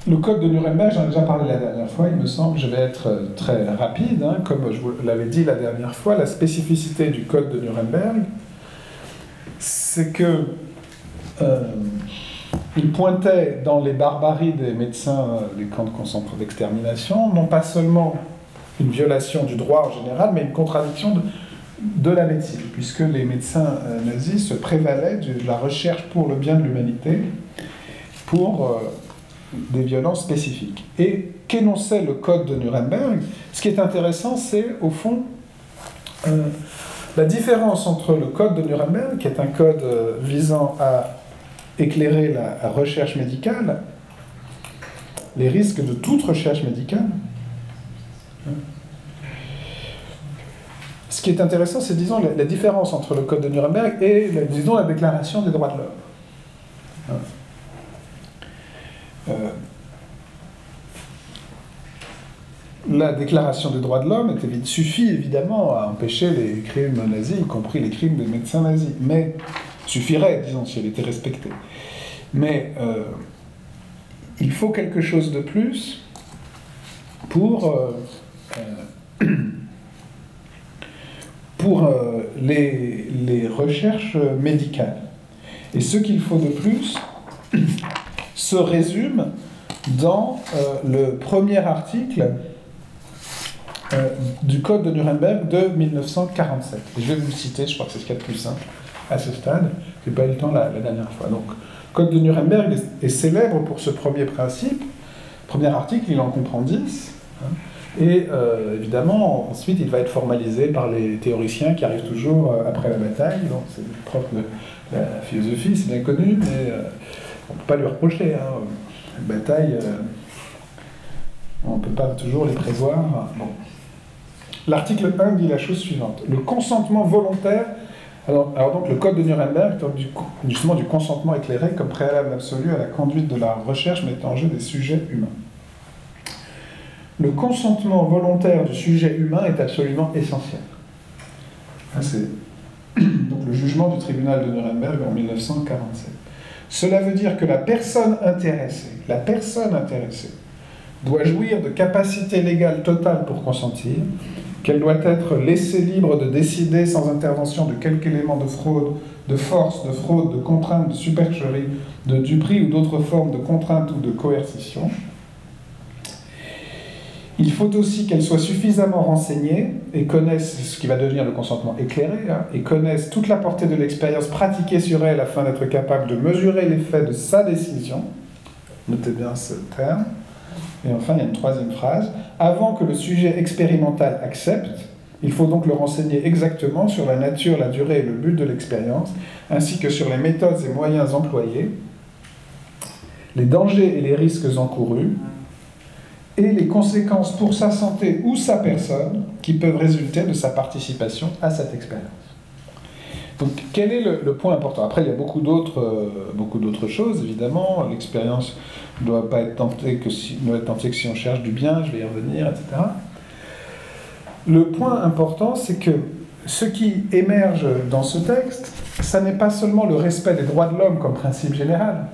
le code de Nuremberg, j'en ai déjà parlé la dernière fois, il me semble, je vais être très rapide, hein, comme je vous l'avais dit la dernière fois, la spécificité du code de Nuremberg, c'est que euh, il pointait dans les barbaries des médecins des camps de concentration d'extermination, non pas seulement une violation du droit en général, mais une contradiction de, la médecine, puisque les médecins euh, nazis se prévalaient de la recherche pour le bien de l'humanité, pour euh, des violences spécifiques. Et qu'énonçait le code de Nuremberg Ce qui est intéressant, c'est au fond euh, la différence entre le code de Nuremberg, qui est un code visant à éclairer la recherche médicale, les risques de toute recherche médicale. Ce qui est intéressant, c'est disons la, différence entre le Code de Nuremberg et disons la Déclaration des droits de l'homme. Euh, la Déclaration des droits de l'homme suffit évidemment à empêcher les crimes nazis, y compris les crimes des médecins nazis. Mais suffirait, disons, si elle était respectée. Mais euh, il faut quelque chose de plus pour, euh, pour les, les, recherches médicales. Et ce qu'il faut de plus se résume dans le premier article du Code de Nuremberg de 1947. je vais vous le citer, je crois que c'est ce qu'il y a de plus simple à ce stade. Je n'ai pas eu le temps la, dernière fois. Donc, Code de Nuremberg est, célèbre pour ce premier principe. Premier article, il en comprend 10. Hein. et euh, évidemment, ensuite, il va être formalisé par les théoriciens qui arrivent toujours euh, après la bataille. Donc, c'est propre de la philosophie, c'est bien connu, mais euh, on ne peut pas lui reprocher. Hein. Bataille, on ne peut pas toujours les prévoir. Bon. L'article 1 dit la chose suivante. Le consentement volontaire alors, donc le code de Nuremberg du, justement du consentement éclairé comme préalable absolu à la conduite de la recherche mettant en jeu des sujets humains. Le consentement volontaire du sujet humain est absolument essentiel. C'est donc le jugement du tribunal de Nuremberg en 1947. Cela veut dire que la personne intéressée, la doit jouir de capacités légales totales pour consentir, qu'elle doit être laissée libre de décider sans intervention de quelque élément de fraude, de force, de fraude, de contrainte, de supercherie, de duperie ou d'autres formes de contrainte ou de coercition. Il faut aussi qu'elle soit suffisamment renseignée et connaisse ce qui va devenir le consentement éclairé, hein, et connaisse toute la portée de l'expérience pratiquée sur elle afin d'être capable de mesurer l'effet de sa décision. Notez bien ce terme. Et enfin, il y a une troisième phrase. Avant que le sujet expérimental accepte, il faut donc le renseigner exactement sur la nature, la durée et le but de l'expérience, ainsi que sur les méthodes et moyens employés, les dangers et les risques encourus, et les conséquences pour sa santé ou sa personne qui peuvent résulter de sa participation à cette expérience. Donc quel est le, point important? Après, il y a beaucoup d'autres, euh, choses, évidemment. L'expérience ne doit pas être tentée que si, être tentée que si on cherche du bien, je vais y revenir, etc. Le point important, c'est que ce qui émerge dans ce texte, ça n'est pas seulement le respect des droits de l'homme comme principe général,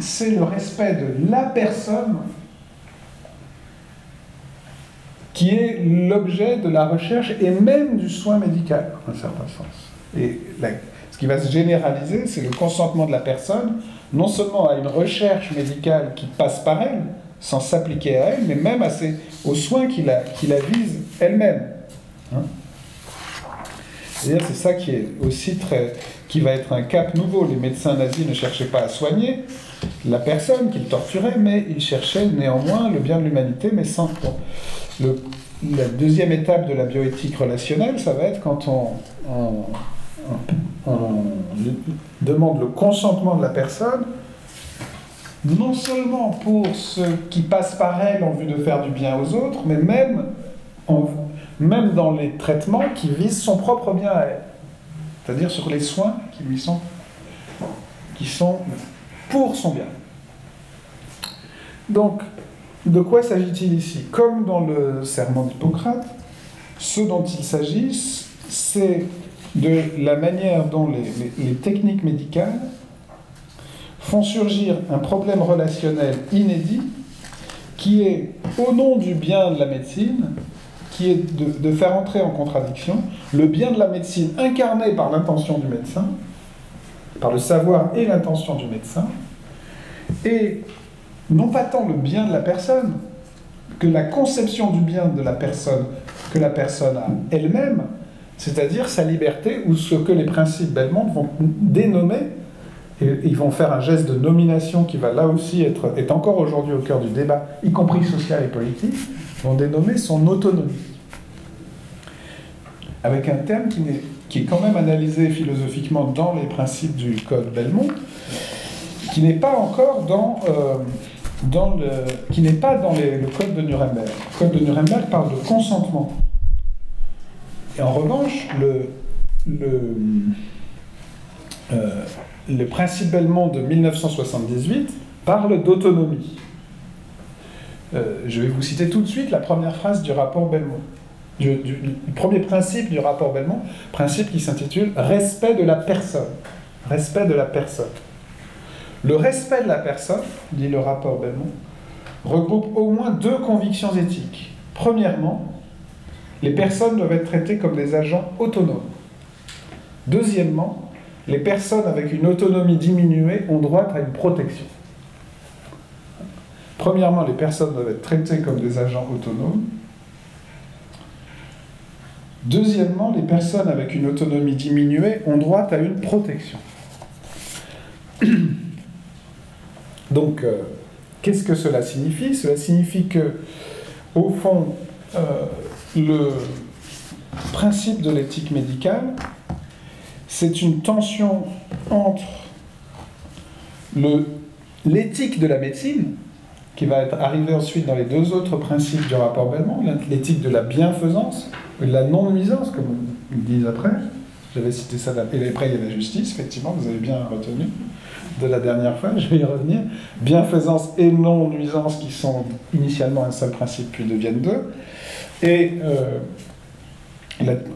c'est le respect de la personne qui est l'objet de la recherche et même du soin médical, en un certain sens. Et ce qui va se généraliser, c'est le consentement de la personne, non seulement à une recherche médicale qui passe par elle, sans s'appliquer à elle, mais même à aux soins qui la, qui la visent elle-même. Hein c'est ça qui est aussi très, qui va être un cap nouveau. Les médecins nazis ne cherchaient pas à soigner la personne qu'ils torturaient, mais ils cherchaient néanmoins le bien de l'humanité, mais sans. La deuxième étape de la bioéthique relationnelle, ça va être quand on demande le consentement de la personne, non seulement pour ce qui passe par elle en vue de faire du bien aux autres, mais même, même dans les traitements qui visent son propre bien à elle. C'est-à-dire sur les soins qui lui sont, qui sont pour son bien. Donc, de quoi s'agit-il ici? Comme dans le serment d'Hippocrate, ce dont il s'agit, c'est de la manière dont les, techniques médicales font surgir un problème relationnel inédit qui est, au nom du bien de la médecine, qui est de, faire entrer en contradiction le bien de la médecine incarné par l'intention du médecin, par le savoir et l'intention du médecin, et non pas tant le bien de la personne, que la conception du bien de la personne que la personne a elle-même, c'est-à-dire sa liberté, ou ce que les principes Belmont vont dénommer, et ils vont faire un geste de nomination qui va là aussi être, est encore aujourd'hui au cœur du débat, y compris social et politique, vont dénommer son autonomie. Avec un terme qui, est, qui est quand même analysé philosophiquement dans les principes du Code Belmont, qui n'est pas encore dans... Euh, qui n'est pas dans le code de Nuremberg. Le code de Nuremberg parle de consentement. Et en revanche, le, euh, principe Belmont de 1978 parle d'autonomie. Euh, je vais vous citer tout de suite la première phrase du rapport Belmont. Du, du, premier principe du rapport Belmont, principe qui s'intitule Respect de la personne. Respect de la personne. Le respect de la personne, dit le rapport Belmont, regroupe au moins deux convictions éthiques. Premièrement, les personnes doivent être traitées comme des agents autonomes. Deuxièmement, les personnes avec une autonomie diminuée ont droit à une protection. Premièrement, les personnes doivent être traitées comme des agents autonomes. Deuxièmement, les personnes avec une autonomie diminuée ont droit à une protection. Donc, euh, qu'est-ce que cela signifie? Cela signifie que, au fond, euh, le principe de l'éthique médicale, c'est une tension entre l'éthique de la médecine, qui va être arrivée ensuite dans les deux autres principes du rapport Belmont, l'éthique de la bienfaisance, de la non-nuisance, comme ils disent après. J'avais cité ça, et après il y a la justice, effectivement, vous avez bien retenu de la dernière fois, je vais y revenir. Bienfaisance et non-nuisance qui sont initialement un seul principe puis deviennent deux. Et euh,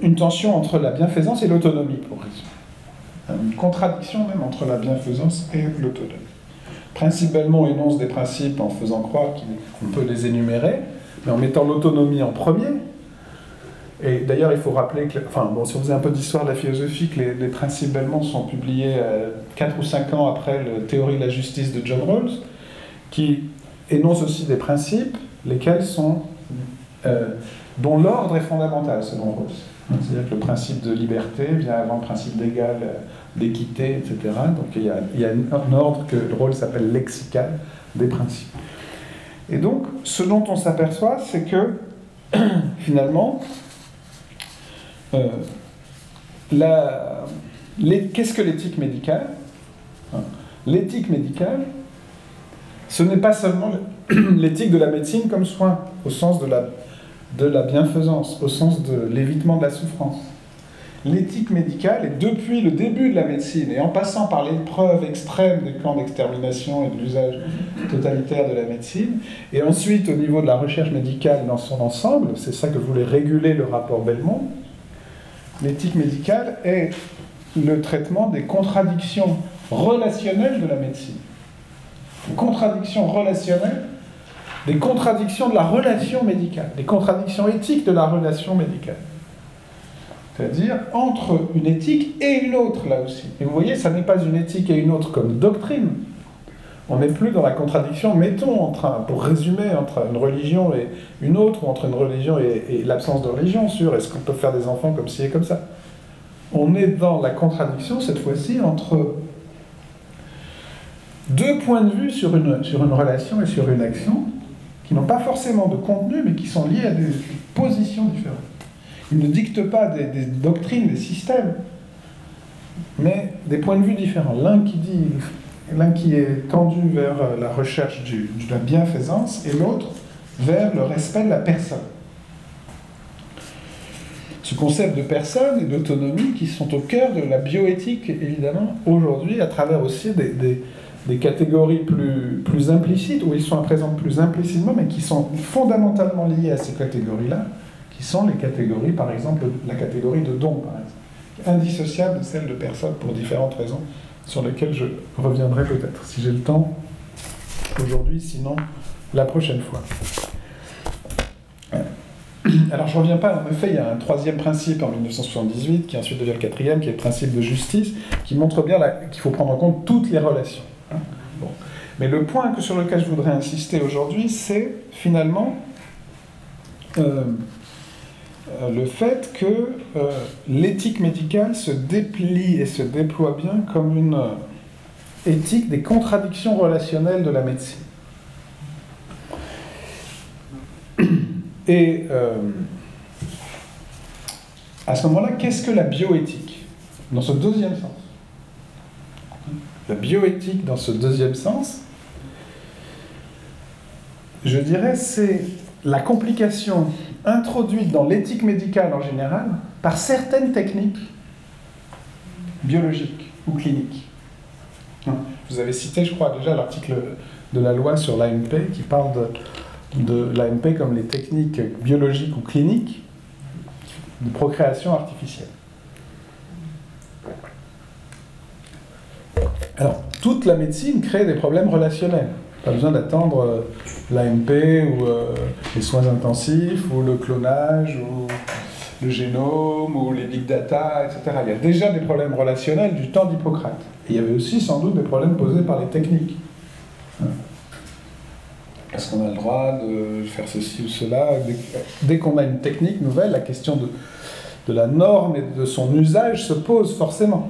une tension entre la bienfaisance et l'autonomie, pour résumer. Une contradiction même entre la bienfaisance et l'autonomie. Principalement, on énonce des principes en faisant croire qu'on peut les énumérer, mais en mettant l'autonomie en premier, et d'ailleurs, il faut rappeler que, enfin, bon, si on faisait un peu d'histoire de la philosophie, que les, principes Belmont sont publiés 4 euh, ou 5 ans après la théorie de la justice de John Rawls, qui énonce aussi des principes, lesquels sont, euh, dont l'ordre est fondamental selon Rawls. C'est-à-dire que le principe de liberté vient avant le principe d'égal, euh, d'équité, etc. Donc il y, a, un ordre que Rawls appelle lexical des principes. Et donc, ce dont on s'aperçoit, c'est que finalement, qu'est-ce que l'éthique médicale hein L'éthique médicale, ce n'est pas seulement l'éthique de la médecine comme soin, au sens de la bienfaisance, au sens de l'évitement de la souffrance. L'éthique médicale est depuis le début de la médecine, et en passant par l'épreuve extrême des camps d'extermination et de l'usage totalitaire de la médecine, et ensuite au niveau de la recherche médicale dans son ensemble, c'est ça que voulait réguler le rapport Belmont, l'éthique médicale est le traitement des contradictions relationnelles de la médecine. Les contradictions relationnelles, des contradictions de la relation médicale, des contradictions éthiques de la relation médicale. C'est-à-dire entre une éthique et une autre, là aussi. Et vous voyez, ça n'est pas une éthique et une autre comme doctrine, on n'est plus dans la contradiction, mettons, pour résumer, entre une religion et une autre, ou entre une religion et, l'absence de religion, sur est-ce qu'on peut faire des enfants comme ci et comme ça? On est dans la contradiction, cette fois-ci, entre deux points de vue sur une, relation et sur une action, qui n'ont pas forcément de contenu, mais qui sont liés à des positions différentes. Ils ne dictent pas des doctrines, des systèmes, mais des points de vue différents. L'un qui dit, l'un qui est tendu vers la recherche de la bienfaisance et l'autre vers le respect de la personne. Ce concept de personne et d'autonomie qui sont au cœur de la bioéthique, évidemment, aujourd'hui, à travers aussi des, catégories plus, plus implicites, où ils sont présents plus implicitement, mais qui sont fondamentalement liées à ces catégories-là, qui sont les catégories, par exemple, la catégorie de don, par exemple indissociable de celle de personne pour différentes raisons sur lesquelles je reviendrai peut-être si j'ai le temps aujourd'hui, sinon la prochaine fois. Alors je ne reviens pas, en effet, il y a un troisième principe en 1978, qui ensuite devient le quatrième, qui est le principe de justice, qui montre bien qu'il faut prendre en compte toutes les relations. Hein. Mais le point que, sur lequel je voudrais insister aujourd'hui, c'est finalement euh, le fait que euh, l'éthique médicale se déplie et se déploie bien comme une euh, éthique des contradictions relationnelles de la médecine. Et à ce moment-là, qu'est-ce que la bioéthique? Dans ce deuxième sens. La bioéthique, dans ce deuxième sens, je dirais, c'est la complication introduite dans l'éthique médicale en général par certaines techniques biologiques ou cliniques. Hein, vous avez cité, je crois, déjà l'article de la loi sur l'AMP qui parle de, de l'AMP comme les techniques biologiques ou cliniques de procréation artificielle. Alors, toute la médecine crée des problèmes relationnels. Pas besoin d'attendre euh, l'AMP ou euh, les soins intensifs ou le clonage ou le génome ou les big data, etc. Il y a déjà des problèmes relationnels du temps d'Hippocrate. Et il y avait aussi sans doute des problèmes posés par les techniques. Hein. Est-ce qu'on a le droit de faire ceci ou cela? Dès, qu'on a une technique nouvelle, la question de, de la norme et de son usage se pose forcément.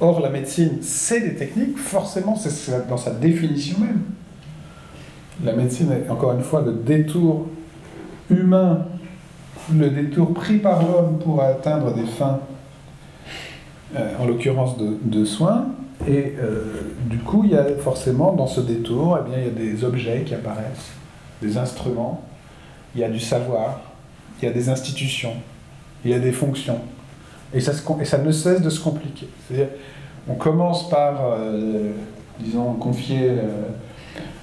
Or, la médecine, c'est des techniques, forcément, c'est dans sa définition même. La médecine est, encore une fois, le détour humain, le détour pris par l'homme pour atteindre des fins, euh, en l'occurrence de, soins. Et euh, du coup, il y a forcément, dans ce détour, eh bien, il y a des objets qui apparaissent, des instruments, il y a du savoir, il y a des institutions, il y a des fonctions. Et ça, et ça ne cesse de se compliquer. On commence par, euh, disons, confier euh,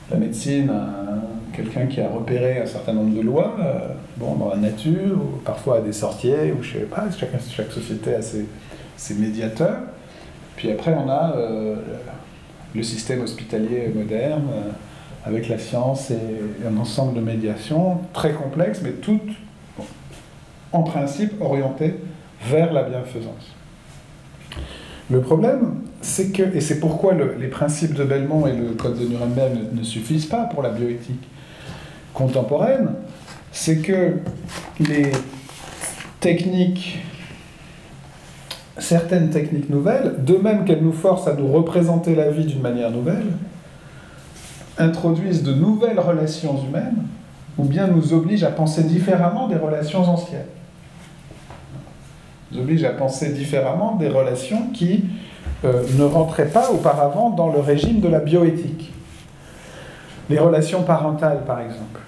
la médecine à quelqu'un qui a repéré un certain nombre de lois, euh, bon, dans la nature, ou parfois à des sorciers, ou je sais pas, chaque, chaque société a ses, ses, médiateurs. Puis après, on a le système hospitalier moderne, avec la science et un ensemble de médiations très complexes, mais toutes, en principe, orientées vers la bienfaisance. Le problème, c'est que, et c'est pourquoi les principes de Belmont et le code de Nuremberg ne, suffisent pas pour la bioéthique contemporaine, c'est que les techniques, certaines techniques nouvelles, de même qu'elles nous forcent à nous représenter la vie d'une manière nouvelle, introduisent de nouvelles relations humaines, ou bien nous obligent à penser différemment des relations anciennes nous oblige à penser différemment des relations qui euh, ne rentraient pas auparavant dans le régime de la bioéthique. Les relations parentales, par exemple,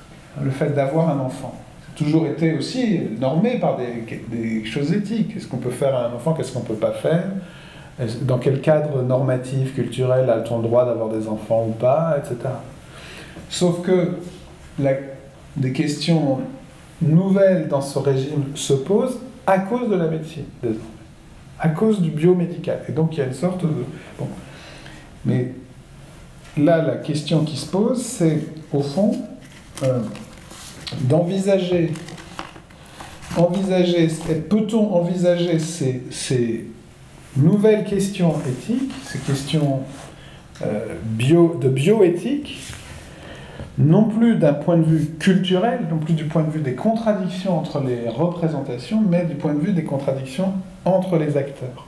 le fait d'avoir un enfant, toujours été aussi normé par des, choses éthiques. Qu'est-ce qu'on peut faire à un enfant, qu'est-ce qu'on ne peut pas faire? Dans quel cadre normatif, culturel a-t-on le droit d'avoir des enfants ou pas, etc. Sauf que des questions nouvelles dans ce régime se posent à cause de la médecine, à cause du biomédical. Et donc il y a une sorte de... Bon. Mais là, la question qui se pose, c'est au fond euh, d'envisager, envisager, peut-on envisager ces, ces, nouvelles questions éthiques, ces questions euh, bio, de bioéthique, non plus d'un point de vue culturel, non plus du point de vue des contradictions entre les représentations, mais du point de vue des contradictions entre les acteurs.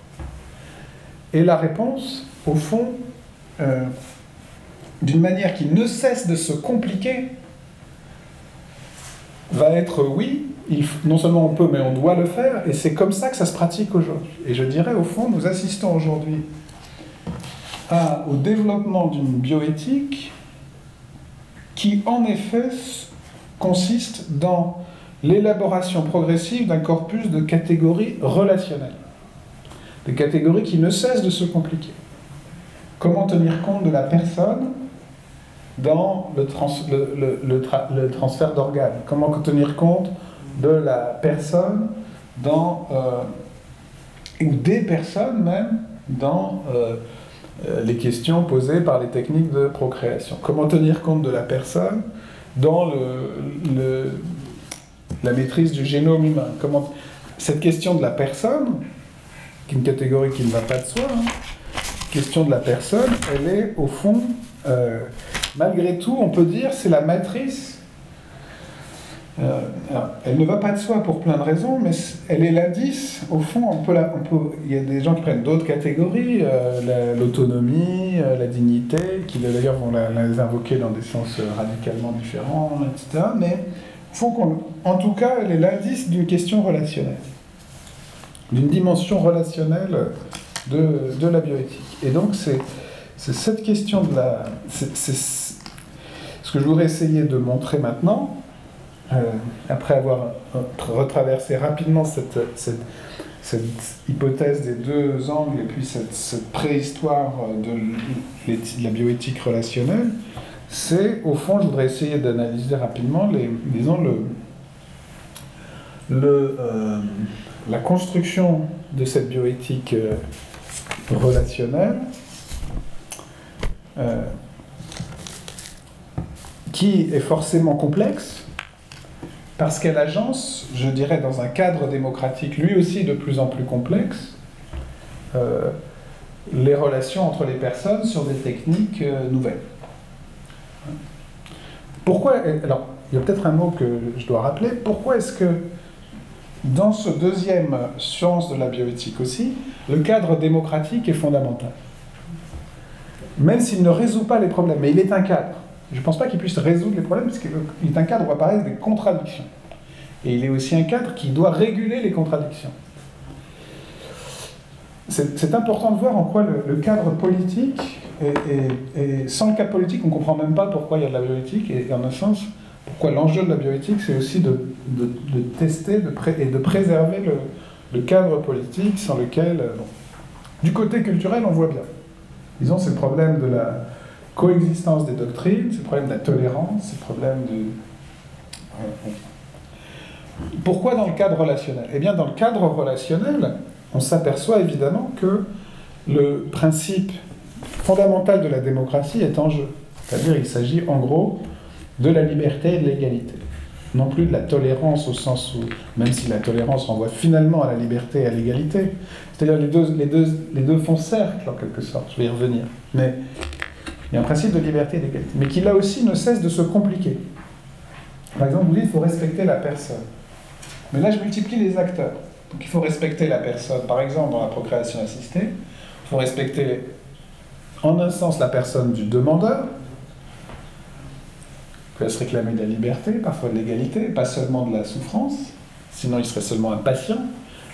Et la réponse, au fond, euh, d'une manière qui ne cesse de se compliquer, va être oui, non seulement on peut, mais on doit le faire, et c'est comme ça que ça se pratique aujourd'hui. Et je dirais, au fond, nous assistons aujourd'hui au développement d'une bioéthique qui, en effet, consiste dans l'élaboration progressive d'un corpus de catégories relationnelles. Des catégories qui ne cessent de se compliquer. Comment tenir compte de la personne dans le, transfert d'organes? Comment tenir compte de la personne dans, euh, ou des personnes même dans euh, les questions posées par les techniques de procréation. Comment tenir compte de la personne dans le, la maîtrise du génome humain? Comment, Cette question de la personne, qui est une catégorie qui ne va pas de soi, hein, question de la personne, elle est au fond, malgré tout, on peut dire, c'est la matrice euh, elle ne va pas de soi pour plein de raisons, mais elle est l'indice. Au fond, on peut, il y a des gens qui prennent d'autres catégories, euh, l'autonomie, euh, la, dignité, qui d'ailleurs vont les invoquer dans des sens radicalement différents, etc. Mais en tout cas, elle est l'indice d'une question relationnelle, d'une dimension relationnelle de, de, la bioéthique. Et donc, c'est cette question de la. C'est ce que je voudrais essayer de montrer maintenant après avoir retraversé rapidement cette, cette, cette, hypothèse des deux angles et puis cette, préhistoire de, la bioéthique relationnelle, c'est, au fond, je voudrais essayer d'analyser rapidement, disons, le, le, euh, la construction de cette bioéthique euh, relationnelle, qui est forcément complexe, parce qu'elle agence, je dirais, dans un cadre démocratique lui aussi de plus en plus complexe, euh, les relations entre les personnes sur des techniques euh, nouvelles. Pourquoi, alors, il y a peut-être un mot que je dois rappeler, pourquoi est-ce que dans ce deuxième science de la bioéthique aussi, le cadre démocratique est fondamental? Même s'il ne résout pas les problèmes, mais il est un cadre. Je ne pense pas qu'il puisse résoudre les problèmes, parce qu'il est un cadre où apparaissent des contradictions. Et il est aussi un cadre qui doit réguler les contradictions. C'est important de voir en quoi le, cadre politique, et sans le cadre politique, on ne comprend même pas pourquoi il y a de la bioéthique, et en un sens, pourquoi l'enjeu de la bioéthique, c'est aussi de, tester et de préserver le, cadre politique sans lequel, euh, du côté culturel, on voit bien. Disons, c'est le problème de la, coexistence des doctrines, c'est le problème de la tolérance, c'est le problème de... Pourquoi dans le cadre relationnel? Eh bien, dans le cadre relationnel, on s'aperçoit évidemment que le principe fondamental de la démocratie est en jeu. C'est-à-dire il s'agit en gros de la liberté et de l'égalité. Non plus de la tolérance au sens où, même si la tolérance renvoie finalement à la liberté et à l'égalité, c'est-à-dire les deux, les, deux, les deux font cercle en quelque sorte, je vais y revenir. Mais il y a un principe de liberté et d'égalité, mais qui là aussi ne cesse de se compliquer. Par exemple, vous dites qu'il faut respecter la personne. Mais là, je multiplie les acteurs. Donc il faut respecter la personne. Par exemple, dans la procréation assistée, il faut respecter en un sens la personne du demandeur, qui va se réclamer de la liberté, parfois de l'égalité, pas seulement de la souffrance, sinon il serait seulement un patient.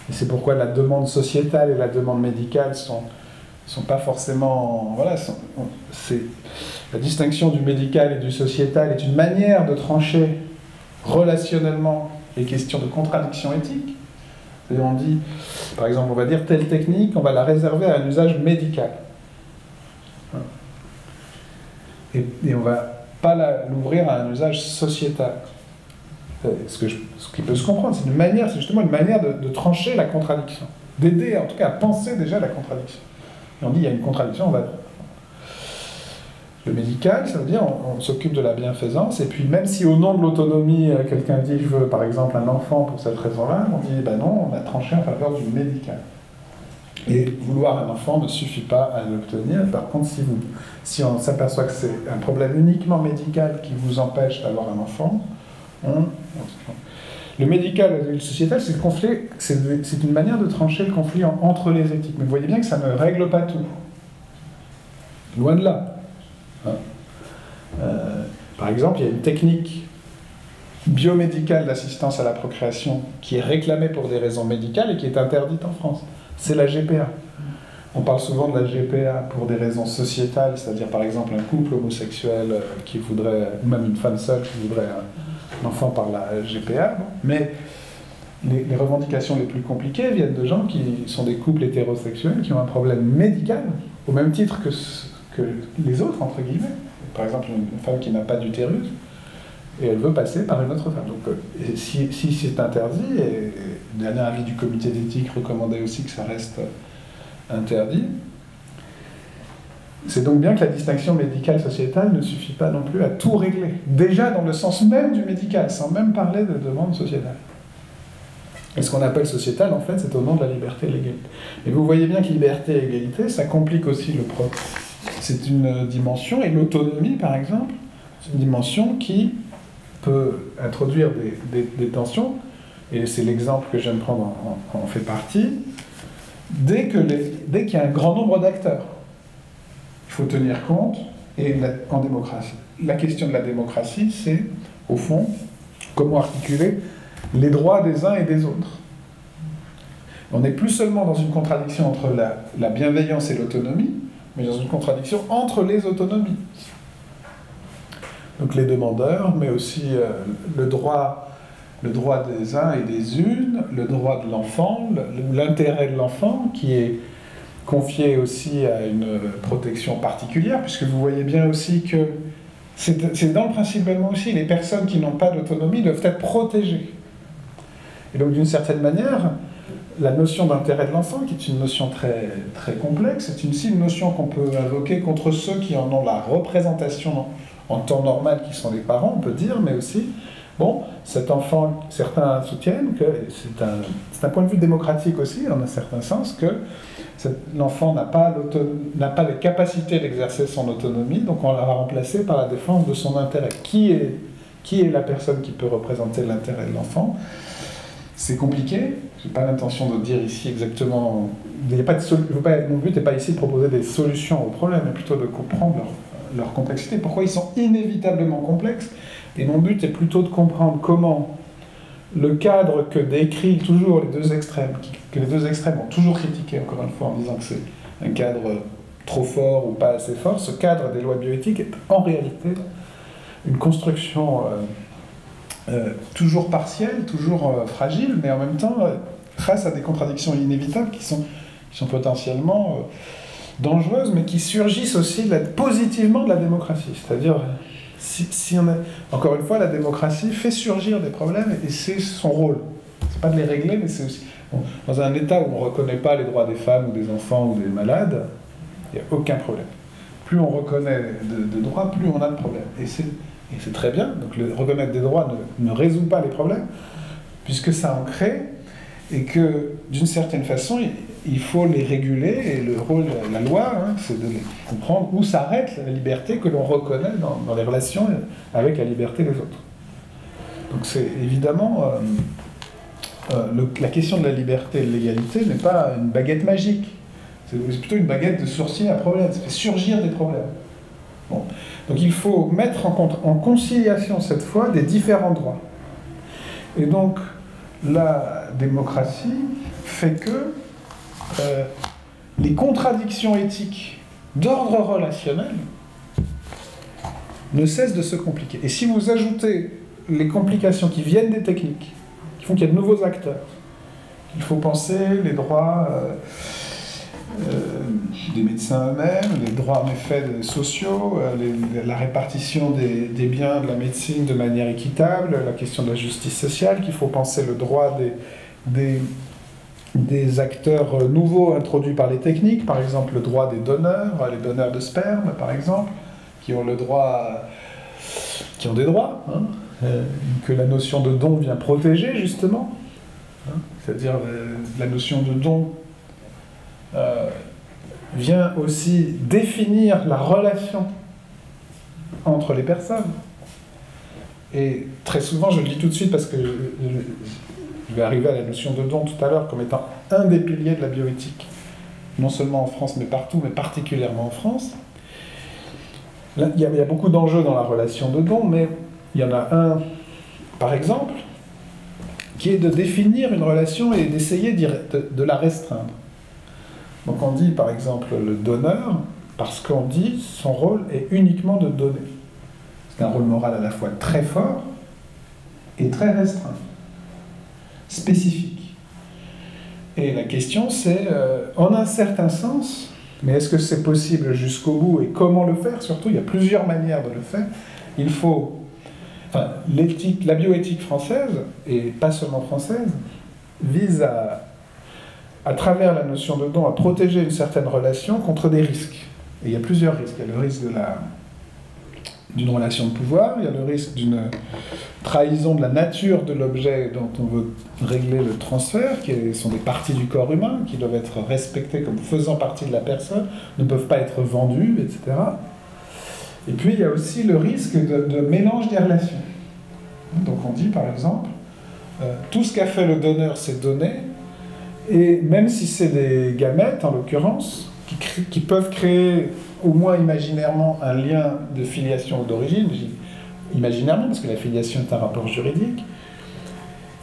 Et c'est pourquoi la demande sociétale et la demande médicale sont sont pas forcément. Voilà, c'est la distinction du médical et du sociétal est une manière de trancher relationnellement les questions de contradiction éthique. Et on dit, par exemple, on va dire telle technique, on va la réserver à un usage médical. Et, et on va pas l'ouvrir à un usage sociétal. Ce, que ce qui peut se comprendre, c'est une manière, c'est justement une manière de trancher la contradiction, d'aider en tout cas à penser déjà la contradiction on dit il y a une contradiction, on va... Le médical, ça veut dire on, s'occupe de la bienfaisance, et puis même si au nom de l'autonomie, euh, quelqu'un dit je veux par exemple un enfant pour cette raison-là, on dit ben non, on a tranché en faveur du médical. Et vouloir un enfant ne suffit pas à l'obtenir. Par contre, si, vous, si on s'aperçoit que c'est un problème uniquement médical qui vous empêche d'avoir un enfant, on, le médical et le sociétal, c'est c'est une manière de trancher le conflit entre les éthiques. Mais vous voyez bien que ça ne règle pas tout. Loin de là. Hein. Euh, par exemple, il y a une technique biomédicale d'assistance à la procréation qui est réclamée pour des raisons médicales et qui est interdite en France. C'est la GPA. On parle souvent de la GPA pour des raisons sociétales, c'est-à-dire par exemple un couple homosexuel euh, qui voudrait, ou même une femme seule qui voudrait un enfant par la GPA, mais les, revendications les plus compliquées viennent de gens qui sont des couples hétérosexuels qui ont un problème médical, au même titre que, que les autres, entre guillemets. Par exemple, une femme qui n'a pas d'utérus, et elle veut passer par une autre femme. Donc, euh, si, si c'est interdit, et le dernier avis du comité d'éthique recommandait aussi que ça reste interdit, c'est donc bien que la distinction médicale sociétale ne suffit pas non plus à tout régler, déjà dans le sens même du médical, sans même parler de demande sociétale. Et ce qu'on appelle sociétal, en fait, c'est au nom de la liberté et l'égalité. Mais vous voyez bien que liberté et égalité, ça complique aussi le propre. C'est une dimension, et l'autonomie, par exemple, c'est une dimension qui peut introduire des, tensions, et c'est l'exemple que je viens de prendre en, fait partie, dès qu'il y a un grand nombre d'acteurs. Faut tenir compte, et en démocratie. La question de la démocratie, c'est, au fond, comment articuler les droits des uns et des autres. On n'est plus seulement dans une contradiction entre la bienveillance et l'autonomie, mais dans une contradiction entre les autonomies donc les demandeurs, mais aussi euh, le, droit, le droit des uns et des unes, le droit de l'enfant, l'intérêt de l'enfant qui est confié aussi à une protection particulière, puisque vous voyez bien aussi que c'est dans le principe même aussi, les personnes qui n'ont pas d'autonomie doivent être protégées. Et donc d'une certaine manière, la notion d'intérêt de l'enfant, qui est une notion très, très complexe, c'est aussi une notion qu'on peut invoquer contre ceux qui en ont la représentation en temps normal qui sont les parents, on peut dire, mais aussi, bon, cet enfant, certains soutiennent que c'est un, un, point de vue démocratique aussi, en un certain sens, que l'enfant n'a pas, pas les capacités d'exercer son autonomie, donc on l'a remplacé par la défense de son intérêt. Qui est, qui est la personne qui peut représenter l'intérêt de l'enfant? C'est compliqué. Je n'ai pas l'intention de dire ici exactement. Il pas de mon but n'est pas ici de proposer des solutions aux problèmes, mais plutôt de comprendre leur leur complexité, pourquoi ils sont inévitablement complexes? Et mon but est plutôt de comprendre comment le cadre que décrit toujours les deux extrêmes, que les deux extrêmes ont toujours critiqué, encore une fois, en disant que c'est un cadre trop fort ou pas assez fort, ce cadre des lois bioéthiques est en réalité une construction euh, euh, toujours partielle, toujours euh, fragile, mais en même temps face à des contradictions inévitables qui sont, potentiellement dangereuses, mais qui surgissent aussi positivement de la démocratie. C'est-à-dire, encore une fois, la démocratie fait surgir des problèmes et c'est son rôle. C'est pas de les régler, mais c'est aussi. Dans un État où on ne reconnaît pas les droits des femmes ou des enfants ou des malades, il n'y a aucun problème. Plus on reconnaît de, droits, plus on a de problèmes. Et c'est très bien. Donc, le, reconnaître des droits ne, résout pas les problèmes, puisque ça en crée, et que d'une certaine façon, il faut les réguler et le rôle de la loi, hein, c'est de comprendre où s'arrête la liberté que l'on reconnaît dans, les relations avec la liberté des autres. Donc c'est évidemment euh, euh, la question de la liberté et de l'égalité n'est pas une baguette magique. C'est plutôt une baguette de sourcil à problème. Ça fait surgir des problèmes. Donc il faut mettre en, conciliation cette fois des différents droits. Et donc la démocratie fait que euh, les contradictions éthiques d'ordre relationnel ne cessent de se compliquer. Et si vous ajoutez les complications qui viennent des techniques, font qu'il y a de nouveaux acteurs, il faut penser les droits euh, euh, des médecins eux-mêmes, les droits en effet sociaux, la répartition des, biens de la médecine de manière équitable, la question de la justice sociale, qu'il faut penser le droit des, acteurs nouveaux introduits par les techniques, par exemple le droit des donneurs, les donneurs de sperme par exemple, qui ont le droit, qui ont des droits, hein, euh, que la notion de don vient protéger justement, hein, c'est-à-dire euh, la notion de don euh, vient aussi définir la relation entre les personnes. Et très souvent, je le dis tout de suite parce que je vais arriver à la notion de don tout à l'heure comme étant un des piliers de la bioéthique, non seulement en France mais partout, mais particulièrement en France. il, y a, beaucoup d'enjeux dans la relation de don, mais il y en a un par exemple, qui est de définir une relation et d'essayer de, la restreindre. Donc on dit par exemple le donneur, parce qu'on dit son rôle est uniquement de donner. C'est un rôle moral à la fois très fort et très restreint, spécifique. Et la question c'est, euh, en un certain sens, mais est-ce que c'est possible jusqu'au bout et comment le faire? Surtout, il y a plusieurs manières de le faire. Il faut l'éthique, la bioéthique française, et pas seulement française, vise à, travers la notion de don, à protéger une certaine relation contre des risques. Et il y a plusieurs risques. Il y a le risque d'une relation de pouvoir, il y a le risque d'une trahison de la nature de l'objet dont on veut régler le transfert, qui sont des parties du corps humain, qui doivent être respectées comme faisant partie de la personne, ne peuvent pas être vendues, etc. Et puis il y a aussi le risque de, mélange des relations. Donc on dit par exemple, euh, tout ce qu'a fait le donneur, c'est donner, et même si c'est des gamètes en l'occurrence, qui, qui, peuvent créer au moins imaginairement un lien de filiation ou d'origine, imaginairement parce que la filiation est un rapport juridique,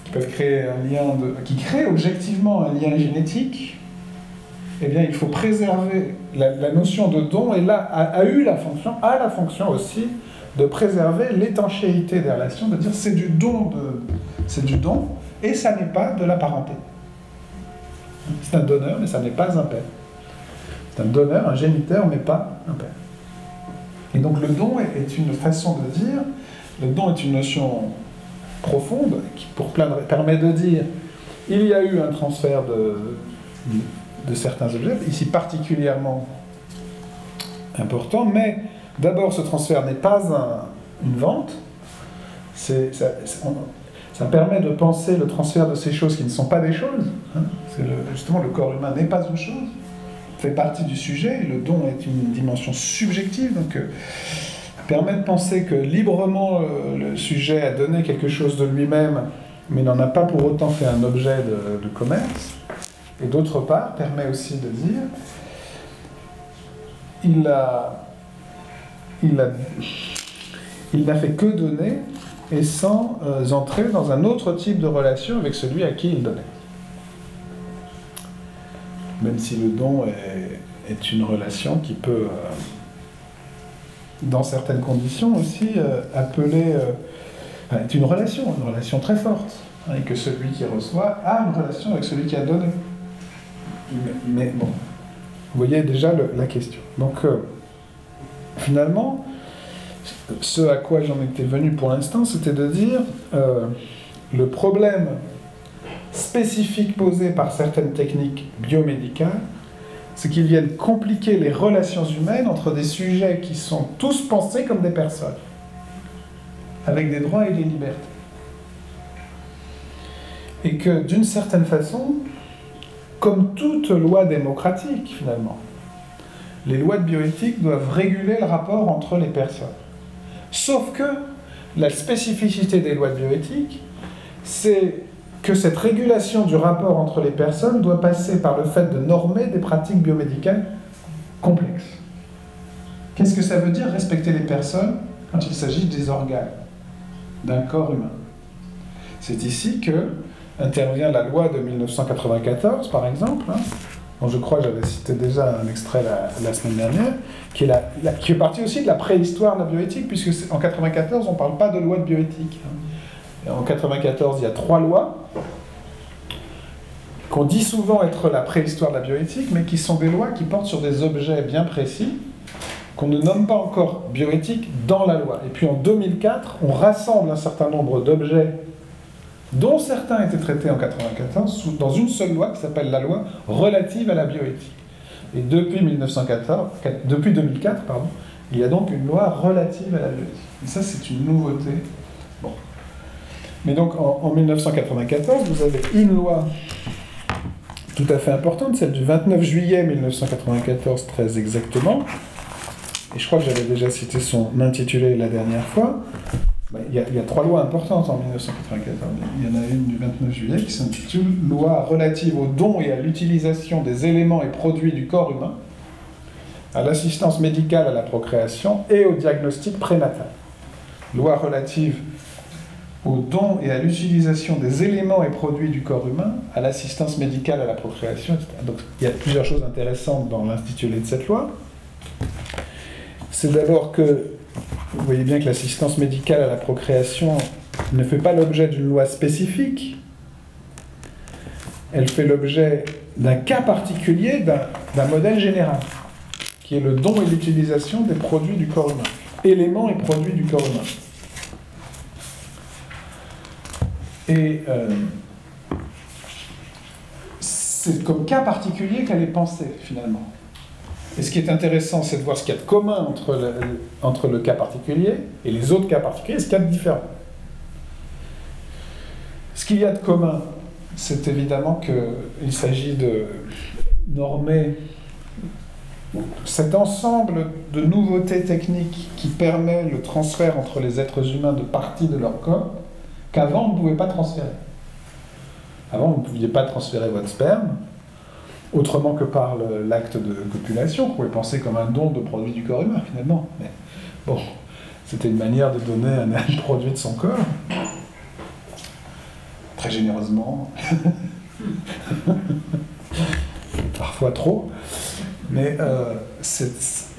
qui peuvent créer un lien de, qui crée objectivement un lien génétique, eh bien, il faut préserver la, notion de don, et là, a, eu la fonction, a la fonction aussi de préserver l'étanchéité des relations, de dire c'est du don, c'est du don, et ça n'est pas de la parenté. C'est un donneur, mais ça n'est pas un père. C'est un donneur, un géniteur, mais pas un père. Et donc le don est une façon de dire, le don est une notion profonde qui, pour permet de dire il y a eu un transfert de, de certains objets, ici particulièrement important, mais d'abord ce transfert n'est pas une vente, ça, ça, permet de penser le transfert de ces choses qui ne sont pas des choses, hein, justement le corps humain n'est pas une chose, fait partie du sujet, le don est une dimension subjective, donc euh, permet de penser que librement euh, le sujet a donné quelque chose de lui-même, mais n'en a pas pour autant fait un objet de commerce. Et d'autre part, permet aussi de dire, il a, il a, il n'a fait que donner et sans euh, entrer dans un autre type de relation avec celui à qui il donnait. Même si le don est, une relation qui peut, euh, dans certaines conditions aussi, euh, appeler... est une relation, une relation très forte, hein, et que celui qui reçoit a une relation avec celui qui a donné. Mais, bon, vous voyez déjà la question. Donc, euh, finalement, ce à quoi j'en étais venu pour l'instant, c'était de dire euh, le problème spécifique posé par certaines techniques biomédicales, c'est qu'ils viennent compliquer les relations humaines entre des sujets qui sont tous pensés comme des personnes, avec des droits et des libertés. Et que d'une certaine façon, comme toute loi démocratique finalement. Les lois de bioéthique doivent réguler le rapport entre les personnes. Sauf que la spécificité des lois de bioéthique, c'est que cette régulation du rapport entre les personnes doit passer par le fait de normer des pratiques biomédicales complexes. Qu'est-ce que ça veut dire respecter les personnes quand il s'agit des organes d'un corps humain? C'est ici que intervient la loi de 1994, par exemple, hein, dont je crois que j'avais cité déjà un extrait la, semaine dernière, qui est, la, qui est partie aussi de la préhistoire de la bioéthique, puisque en 1994, on ne parle pas de loi de bioéthique. Hein. En 1994, il y a trois lois qu'on dit souvent être la préhistoire de la bioéthique, mais qui sont des lois qui portent sur des objets bien précis, qu'on ne nomme pas encore bioéthiques dans la loi. Et puis en 2004, on rassemble un certain nombre d'objets dont certains étaient traités en 1994 dans une seule loi qui s'appelle la loi relative à la bioéthique. Et depuis, 1914, depuis 2004, pardon, il y a donc une loi relative à la bioéthique. Et ça, c'est une nouveauté. Mais donc, en, en, 1994, vous avez une loi tout à fait importante, celle du 29 juillet 1994, très exactement. Et je crois que j'avais déjà cité son intitulé la dernière fois, bah, il y, a, trois lois importantes en 1994. Il y en a une du 29 juillet qui s'intitule Loi relative au don et à l'utilisation des éléments et produits du corps humain, à l'assistance médicale à la procréation et au diagnostic prénatal. Loi relative au don et à l'utilisation des éléments et produits du corps humain, à l'assistance médicale à la procréation, etc. Donc il y a plusieurs choses intéressantes dans l'intitulé de cette loi. C'est d'abord que vous voyez bien que l'assistance médicale à la procréation ne fait pas l'objet d'une loi spécifique, elle fait l'objet d'un cas particulier, d'un modèle général, qui est le don et l'utilisation des produits du corps humain, éléments et produits du corps humain. Et euh, c'est comme cas particulier qu'elle est pensée, finalement. Et ce qui est intéressant, c'est de voir ce qu'il y a de commun entre le, entre le cas particulier et les autres cas particuliers, ce qu'il y a de différent. Ce qu'il y a de commun, c'est évidemment qu'il s'agit de normer cet ensemble de nouveautés techniques qui permet le transfert entre les êtres humains de parties de leur corps qu'avant on ne pouvait pas transférer. Avant, vous ne pouviez pas transférer votre sperme, autrement que par l'acte de copulation, vous pouvez penser comme un don de produit du corps humain finalement. Mais bon, c'était une manière de donner un, produit de son corps, très généreusement, parfois trop. Mais euh,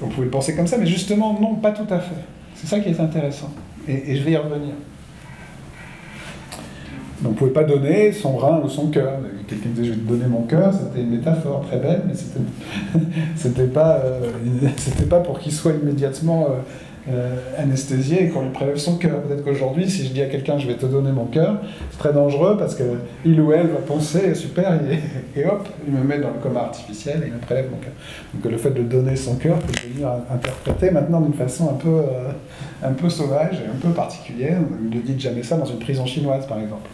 on pouvait le penser comme ça, mais justement, non, pas tout à fait. C'est ça qui est intéressant. et je vais y revenir. On ne pouvait pas donner son rein ou son cœur. Quelqu'un disait je vais te donner mon cœur, c'était une métaphore très belle, mais c'était pas, euh, pas pour qu'il soit immédiatement euh, euh, et qu'on lui prélève son cœur. Peut-être qu'aujourd'hui, si je dis à quelqu'un je vais te donner mon cœur, c'est très dangereux parce qu'il ou elle va penser super, et, hop, il me met dans le coma artificiel et il me prélève mon cœur. Donc le fait de donner son cœur peut devenir interprété maintenant d'une façon un peu, euh, un peu sauvage et un peu particulière. Ne dites jamais ça dans une prison chinoise, par exemple.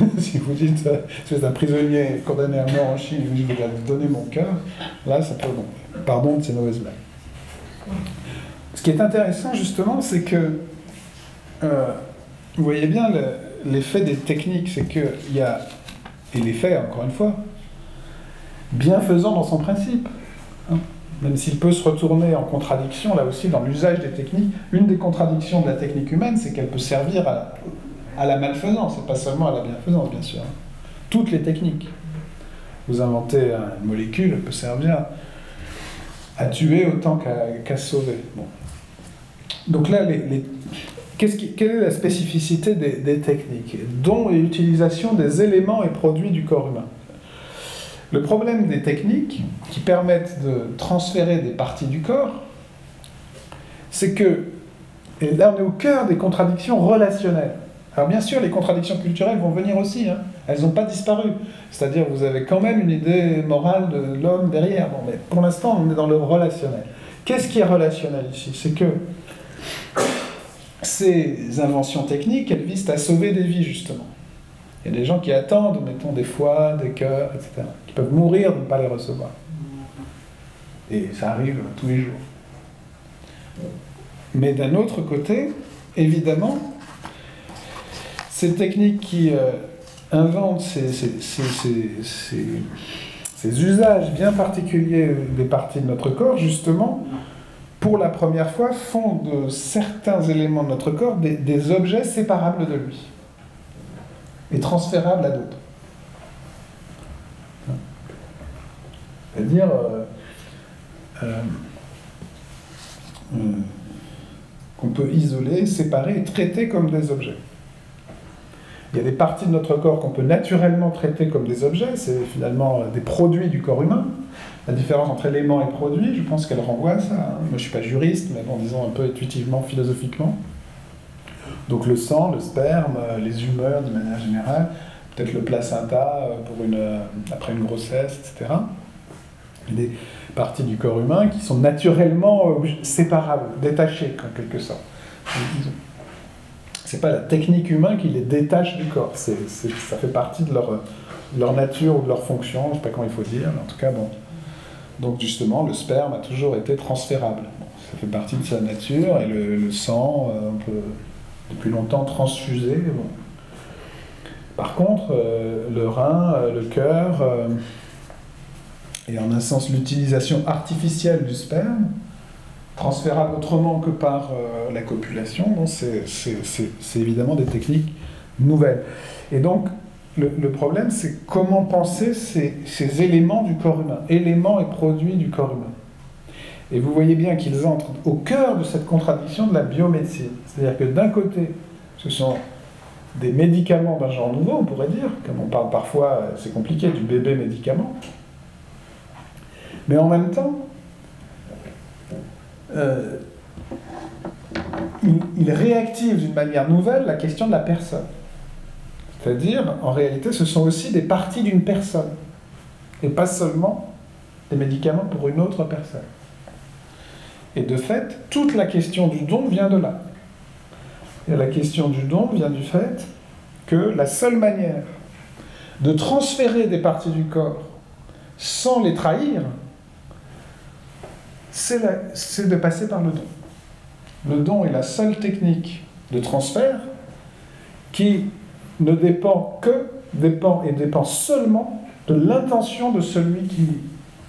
si vous dites, euh, si vous êtes un prisonnier condamné à mort en Chine et vous dites je donner mon cœur, là ça peut. Bon, pardon de ces mauvaises blagues. Ce qui est intéressant justement, c'est que euh, vous voyez bien l'effet des techniques, c'est qu'il y a, et l'effet encore une fois, bienfaisant dans son principe. Hein. même s'il peut se retourner en contradiction, là aussi, dans l'usage des techniques, une des contradictions de la technique humaine, c'est qu'elle peut servir à, la malfaisance, et pas seulement à la bienfaisance, bien sûr. Toutes les techniques. Vous inventez une molécule, elle peut servir à tuer autant qu'à sauver. Bon. Donc là, quelle est la spécificité des, techniques Don et utilisation des éléments et produits du corps humain? Le problème des techniques qui permettent de transférer des parties du corps, c'est que, et là on est au cœur des contradictions relationnelles. Alors bien sûr, les contradictions culturelles vont venir aussi, hein. elles n'ont pas disparu. C'est-à-dire vous avez quand même une idée morale de l'homme derrière. Bon, mais pour l'instant, on est dans le relationnel. Qu'est-ce qui est relationnel ici? C'est que ces inventions techniques, elles visent à sauver des vies, justement. Il y a des gens qui attendent, mettons, des foies, des cœurs, etc., qui peuvent mourir de ne pas les recevoir. Et ça arrive tous les jours. Mais d'un autre côté, évidemment, ces techniques qui euh, inventent ces, ces, usages bien particuliers des parties de notre corps, justement, pour la première fois, font de certains éléments de notre corps des, objets séparables de lui et transférables à d'autres. C'est-à-dire euh, euh, euh, qu'on peut isoler, séparer et traiter comme des objets. Il y a des parties de notre corps qu'on peut naturellement traiter comme des objets, c'est finalement des produits du corps humain, la différence entre éléments et produits, je pense qu'elle renvoie à ça. Moi, je ne suis pas juriste, mais bon, disons un peu intuitivement, philosophiquement. Donc le sang, le sperme, les humeurs de manière générale, peut-être le placenta euh, pour une, euh, après une grossesse, etc. Des parties du corps humain qui sont naturellement euh, séparables, détachées en quelque sorte. C'est pas la technique humaine qui les détache du corps, ça fait partie de leur, leur nature ou de leur fonction, je ne sais pas comment il faut dire, mais en tout cas, bon, donc justement, le sperme a toujours été transférable. ça fait partie de sa nature et le, sang, euh, on peut depuis longtemps transfuser. Par contre, euh, le rein, euh, le cœur, et en un sens l'utilisation artificielle du sperme, transférable autrement que par la copulation. Donc c'est évidemment des techniques nouvelles. Et donc le, problème, c'est comment penser ces, éléments du corps humain, éléments et produits du corps humain. Et vous voyez bien qu'ils entrent au cœur de cette contradiction de la biomédecine. C'est-à-dire que d'un côté, ce sont des médicaments d'un genre nouveau, on pourrait dire, comme on parle parfois, c'est compliqué, du bébé médicament. Mais en même temps, euh, il, réactive d'une manière nouvelle la question de la personne. C'est-à-dire, en réalité, ce sont aussi des parties d'une personne, et pas seulement des médicaments pour une autre personne. Et de fait, toute la question du don vient de là. Et la question du don vient du fait que la seule manière de transférer des parties du corps sans les trahir, c'est de passer par le don. Le don est la seule technique de transfert qui ne dépend que, dépend et dépend seulement de l'intention de celui qui,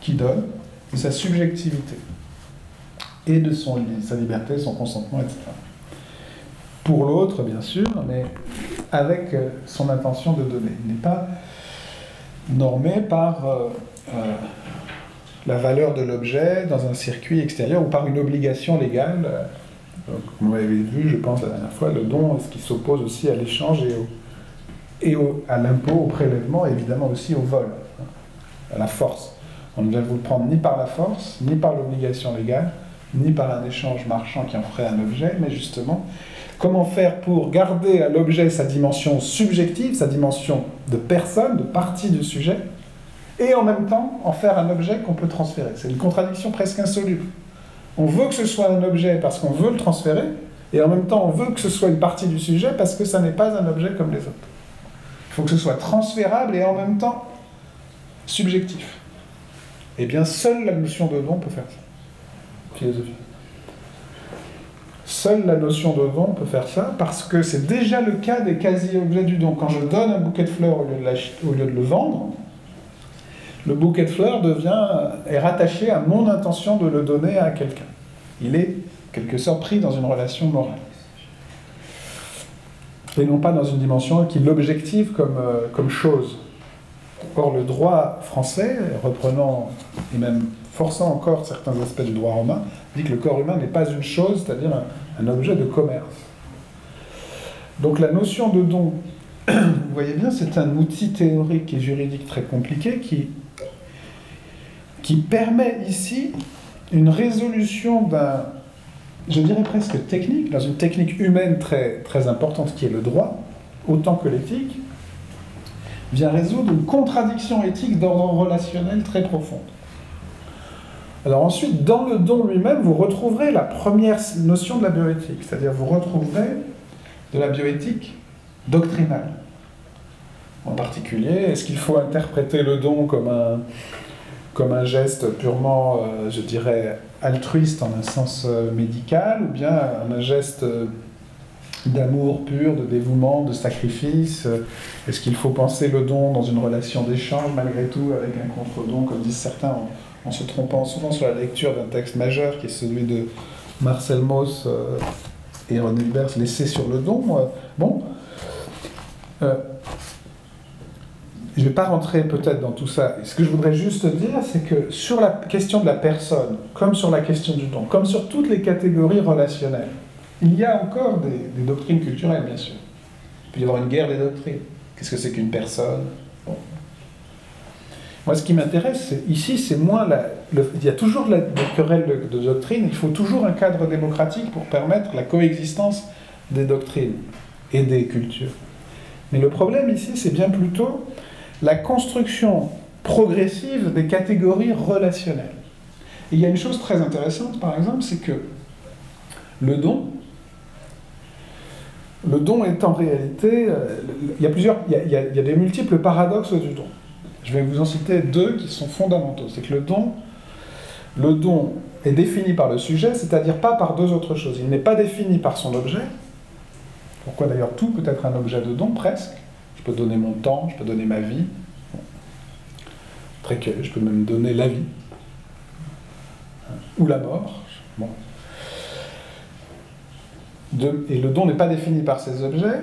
qui donne, de sa subjectivité, et de son, sa liberté, son consentement, etc. Pour l'autre, bien sûr, mais avec euh, son intention de donner. Il n'est pas normé par euh, euh, la valeur de l'objet dans un circuit extérieur ou par une obligation légale. comme vous l'avez vu, je pense, la dernière fois, le don, ce qui s'oppose aussi à l'échange et, au, et à l'impôt, au prélèvement, et évidemment aussi au vol, à la force. On ne vient vous le prendre ni par la force, ni par l'obligation légale, ni par un échange marchand qui en ferait un objet, mais justement, comment faire pour garder à l'objet sa dimension subjective, sa dimension de personne, de partie du sujet, et en même temps en faire un objet qu'on peut transférer. C'est une contradiction presque insoluble. On veut que ce soit un objet parce qu'on veut le transférer, et en même temps on veut que ce soit une partie du sujet parce que ça n'est pas un objet comme les autres. Il faut que ce soit transférable et en même temps subjectif. Eh bien, seule la notion de don peut faire ça. Philosophie. Seule la notion de don peut faire ça, parce que c'est déjà le cas des quasi-objets du don. Quand je donne un bouquet de fleurs au lieu de, le vendre, le bouquet de fleurs devient, est rattaché à mon intention de le donner à quelqu'un. Il est, quelque sorte, pris dans une relation morale. Et non pas dans une dimension qui l'objective comme, euh, comme chose. Or, le droit français, reprenant et même forçant encore certains aspects du droit romain, dit que le corps humain n'est pas une chose, c'est-à-dire un, un objet de commerce. Donc la notion de don, vous voyez bien, c'est un outil théorique et juridique très compliqué qui qui permet ici une résolution d'un, je dirais presque technique, dans une technique humaine très, très importante qui est le droit, autant que l'éthique, vient résoudre une contradiction éthique d'ordre relationnel très profonde. Alors ensuite, dans le don lui-même, vous retrouverez la première notion de la bioéthique, c'est-à-dire vous retrouverez de la bioéthique doctrinale. En particulier, est-ce qu'il faut interpréter le don comme un, comme un geste purement, euh, je dirais, altruiste en un sens euh, médical, ou bien un geste euh, d'amour pur, de dévouement, de sacrifice Est-ce qu'il faut penser le don dans une relation d'échange, malgré tout, avec un contre-don, comme disent certains, en, se trompant souvent sur la lecture d'un texte majeur qui est celui de Marcel Mauss et René Hubert, L'essai sur le don Bon je ne vais pas rentrer peut-être dans tout ça. Ce que je voudrais juste dire, c'est que sur la question de la personne, comme sur la question du don, comme sur toutes les catégories relationnelles, il y a encore des, doctrines culturelles, bien sûr. Il peut y avoir une guerre des doctrines. Qu'est-ce que c'est qu'une personne? Moi, ce qui m'intéresse ici, c'est moins la. il y a toujours la, des querelles de, de doctrine. Il faut toujours un cadre démocratique pour permettre la coexistence des doctrines et des cultures. Mais le problème ici, c'est bien plutôt la construction progressive des catégories relationnelles. il y a une chose très intéressante, par exemple, c'est que le don, le don est en réalité, euh, il y a plusieurs, il y a, des multiples paradoxes du don. Je vais vous en citer deux qui sont fondamentaux. C'est que le don, le don est défini par le sujet, c'est-à-dire pas par deux autres choses. Il n'est pas défini par son objet. Pourquoi d'ailleurs tout peut être un objet de don, presque. Je peux donner mon temps, je peux donner ma vie. Très que je peux même donner la vie. Ou la mort. Et le don n'est pas défini par ces objets,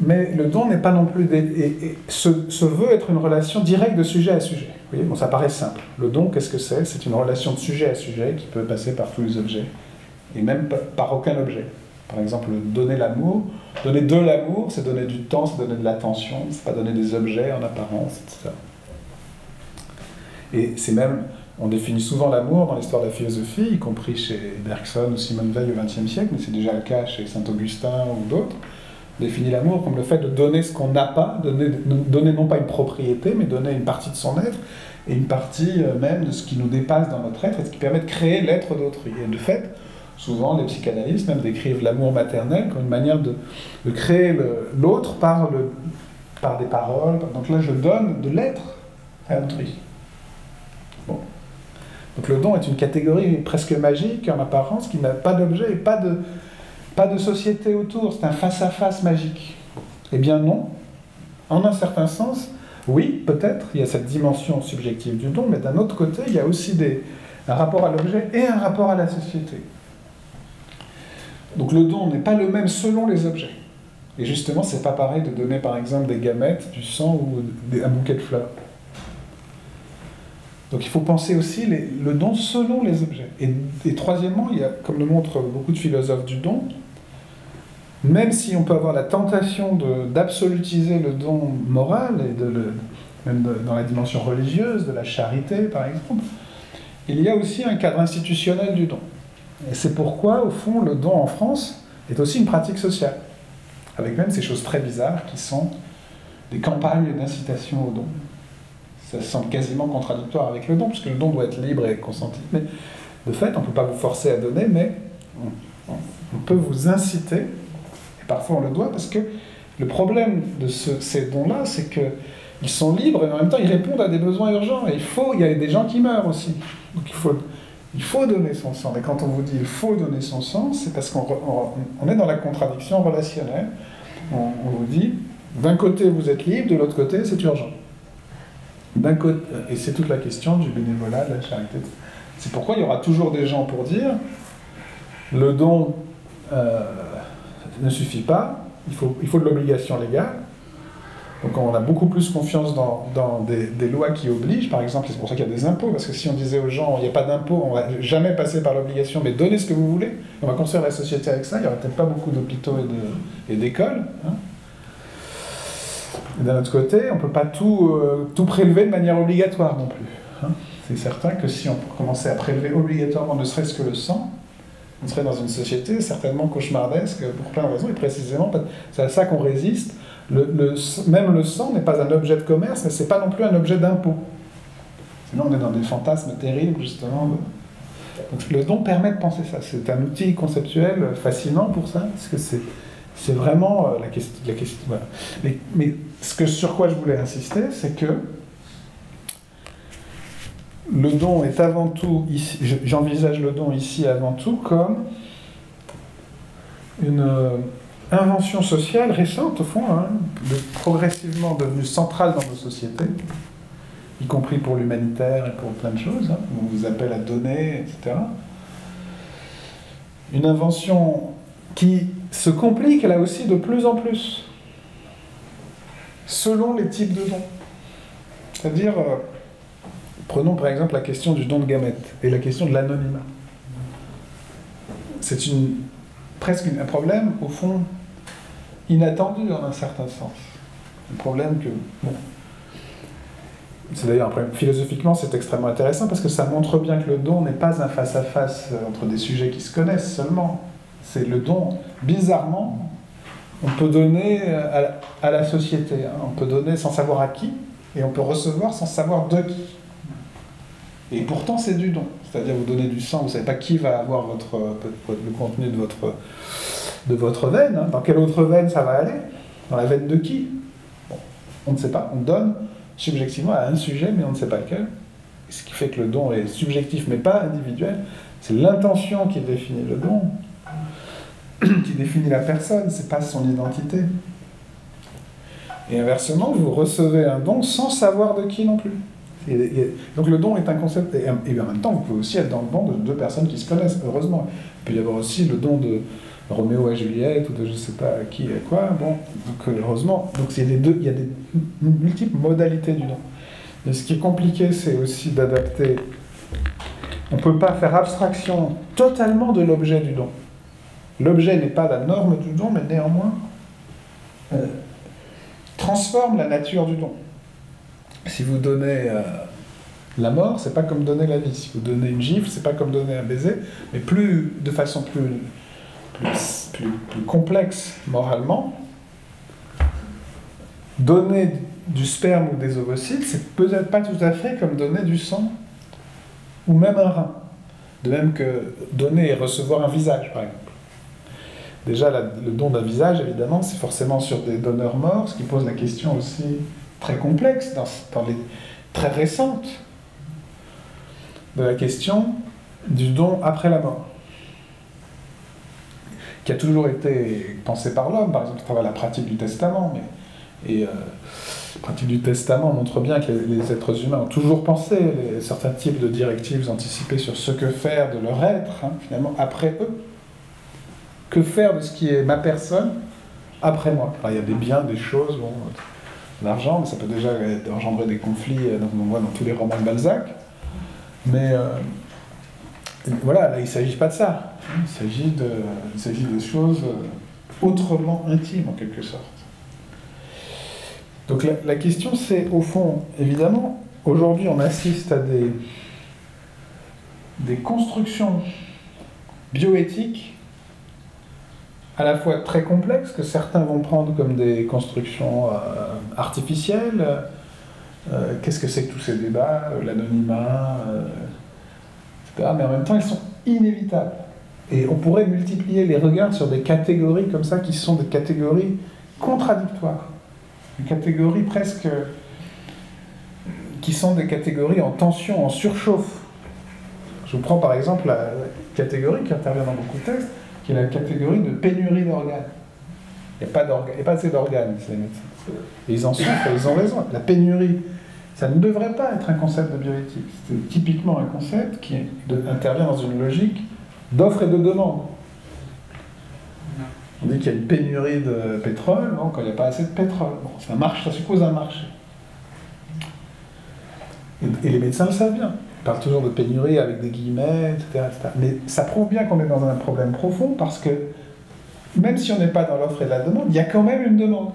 mais le don n'est pas non plus... et, se, se, veut être une relation directe de sujet à sujet. Vous voyez bon, ça paraît simple. Le don, qu'est-ce que c'est? C'est une relation de sujet à sujet qui peut passer par tous les objets, et même par aucun objet. Par exemple, donner l'amour. Donner de l'amour, c'est donner du temps, c'est donner de l'attention, c'est pas donner des objets en apparence, etc. Et c'est même, on définit souvent l'amour dans l'histoire de la philosophie, y compris chez Bergson ou Simone Veil au XXe siècle, mais c'est déjà le cas chez Saint-Augustin ou d'autres. On définit l'amour comme le fait de donner ce qu'on n'a pas, donner, donner non pas une propriété, mais donner une partie de son être, et une partie euh, même de ce qui nous dépasse dans notre être, et ce qui permet de créer l'être d'autrui. Et de fait, souvent les psychanalystes même décrivent l'amour maternel comme une manière de, créer l'autre par, des paroles. Donc là, je donne de l'être à autrui. Donc le don est une catégorie presque magique en apparence, qui n'a pas d'objet et pas de, société autour. C'est un face-à-face magique. Eh bien non. En un certain sens, oui, peut-être, il y a cette dimension subjective du don, mais d'un autre côté, il y a aussi un rapport à l'objet et un rapport à la société. Donc le don n'est pas le même selon les objets. Et justement, c'est pas pareil de donner par exemple des gamètes, du sang ou un bouquet de fleurs. Donc il faut penser aussi le don selon les objets. Et, troisièmement, il y a, comme le montrent beaucoup de philosophes du don, même si on peut avoir la tentation d'absolutiser le don moral, et même dans la dimension religieuse, de la charité par exemple, il y a aussi un cadre institutionnel du don. Et c'est pourquoi, au fond, le don en France est aussi une pratique sociale, avec même ces choses très bizarres qui sont des campagnes d'incitation au don ça semble quasiment contradictoire avec le don, puisque le don doit être libre et consenti. Mais de fait, on ne peut pas vous forcer à donner, mais on, peut vous inciter, et parfois on le doit, parce que le problème de ces dons-là, c'est qu'ils sont libres et en même temps ils répondent à des besoins urgents. Et il faut, il y a des gens qui meurent aussi. Donc il faut, il faut donner son sang. Et quand on vous dit il faut donner son sang, c'est parce qu'on on est dans la contradiction relationnelle. On, vous dit d'un côté vous êtes libre, de l'autre côté c'est urgent. Côté, et c'est toute la question du bénévolat, de la charité. C'est pourquoi il y aura toujours des gens pour dire le don euh, ne suffit pas, il faut de l'obligation légale. Donc on a beaucoup plus confiance dans, dans des, des, lois qui obligent, par exemple, c'est pour ça qu'il y a des impôts, parce que si on disait aux gens, il n'y a pas d'impôts, on va jamais passer par l'obligation, mais donnez ce que vous voulez, on va construire la société avec ça, il n'y aurait peut-être pas beaucoup d'hôpitaux et d'écoles. Hein. D'un autre côté, on ne peut pas tout, euh, tout prélever de manière obligatoire non plus. Hein. C'est certain que si on commençait à prélever obligatoirement ne serait-ce que le sang, on serait dans une société certainement cauchemardesque pour plein de raisons, et précisément, c'est à ça qu'on résiste. Le, même le sang n'est pas un objet de commerce, mais c'est pas non plus un objet d'impôt. Sinon, on est dans des fantasmes terribles, justement. Donc, le don permet de penser ça. C'est un outil conceptuel fascinant pour ça, parce que c'est c'est vraiment euh, la question. La question mais, mais, ce que, sur quoi je voulais insister, c'est que le don est avant tout, j'envisage le don ici avant tout comme une euh, invention sociale récente, au fond, hein, progressivement devenue centrale dans nos sociétés, y compris pour l'humanitaire et pour plein de choses. Hein, on vous appelle à donner, etc. Une invention qui se complique là aussi de plus en plus, selon les types de dons. C'est-à-dire, euh, prenons par exemple la question du don de gamètes et la question de l'anonymat. C'est une, presque un problème, au fond, inattendu en un certain sens. Un problème que, bon, c'est d'ailleurs, philosophiquement, c'est extrêmement intéressant parce que ça montre bien que le don n'est pas un face-à-face -face entre des sujets qui se connaissent seulement, c'est le don. Bizarrement, on peut donner à, la société. Hein. On peut donner sans savoir à qui, et on peut recevoir sans savoir de qui. Et pourtant, c'est du don. C'est-à-dire, vous donnez du sang, vous ne savez pas qui va avoir votre, le contenu de votre, de votre veine. Hein. Dans quelle autre veine ça va aller? Dans la veine de qui? On ne sait pas. On donne subjectivement à un sujet, mais on ne sait pas lequel. Ce qui fait que le don est subjectif, mais pas individuel. C'est l'intention qui définit le don. qui définit la personne, c'est pas son identité. Et inversement, vous recevez un don sans savoir de qui non plus. Donc le don est un concept, et, en même temps, vous pouvez aussi être dans le don de deux personnes qui se connaissent, heureusement. Il peut y avoir aussi le don de Roméo à Juliette, ou de je ne sais pas qui et quoi, bon, donc heureusement. Donc il y a, deux, il y a des multiples modalités du don. Mais ce qui est compliqué, c'est aussi d'adapter. On ne peut pas faire abstraction totalement de l'objet du don. L'objet n'est pas la norme du don, mais néanmoins euh, transforme la nature du don. Si vous donnez euh, la mort, c'est pas comme donner la vie. Si vous donnez une gifle, c'est pas comme donner un baiser, mais plus de façon plus, plus, plus complexe moralement. Donner du sperme ou des ovocytes, c'est peut-être pas tout à fait comme donner du sang ou même un rein. De même que donner et recevoir un visage, par exemple. Déjà, le don d'un visage, évidemment, c'est forcément sur des donneurs morts, ce qui pose la question aussi très complexe, dans, les très récentes, de la question du don après la mort, qui a toujours été pensé par l'homme, par exemple, à travers la pratique du testament, mais, et euh, la pratique du testament montre bien que les, êtres humains ont toujours pensé certains types de directives anticipées sur ce que faire de leur être, hein, finalement, après eux. Que faire de ce qui est ma personne après moi? Il y a des biens, des choses, bon, l'argent, mais ça peut déjà engendrer des conflits, euh, donc on voit dans tous les romans de Balzac. Mais euh, voilà, là il ne s'agit pas de ça. Il s'agit de, choses euh, autrement intimes en quelque sorte. Donc la, question c'est, au fond, évidemment, aujourd'hui on assiste à des, constructions bioéthiques à la fois très complexes, que certains vont prendre comme des constructions euh, artificielles. Euh, qu'est-ce que c'est que tous ces débats, l'anonymat, Mais en même temps, ils sont inévitables. Et on pourrait multiplier les regards sur des catégories comme ça qui sont des catégories contradictoires. Des catégories presque. qui sont des catégories en tension, en surchauffe. Je vous prends par exemple la catégorie qui intervient dans beaucoup de textes qui est la catégorie de pénurie d'organes. Il n'y a, pas assez d'organes, les médecins. Ils en souffrent, ils ont raison. La pénurie, ça ne devrait pas être un concept de bioéthique. C'est typiquement un concept qui intervient dans une logique d'offre et de demande. On dit qu'il y a une pénurie de pétrole, donc il n'y a pas assez de pétrole. Bon, ça marche, ça suppose un marché. Et, les médecins le savent bien parle toujours de pénurie avec des guillemets, etc., Mais ça prouve bien qu'on est dans un problème profond parce que même si on n'est pas dans l'offre et la demande, il y a quand même une demande.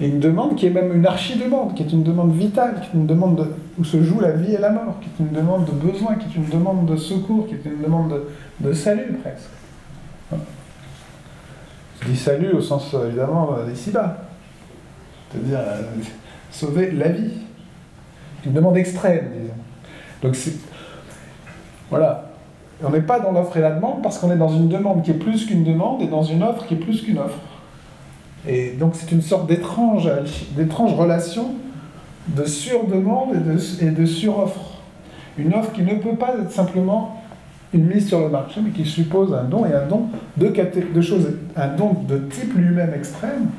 Et une demande qui est même une archi-demande, qui est une demande vitale, qui est une demande où se joue la vie et la mort, qui est une demande de besoin, qui est une demande de secours, qui est une demande de, salut presque. Je dis salut au sens évidemment d'ici-bas, c'est-à-dire euh, sauver la vie une demande extrême, disons. Donc c'est. Voilà. On n'est pas dans l'offre et la demande parce qu'on est dans une demande qui est plus qu'une demande et dans une offre qui est plus qu'une offre. Et donc c'est une sorte d'étrange, d'étrange relation de surdemande et de, et de suroffre. Une offre qui ne peut pas être simplement une mise sur le marché, mais qui suppose un don et un don de, choses, un don de type lui-même extrême,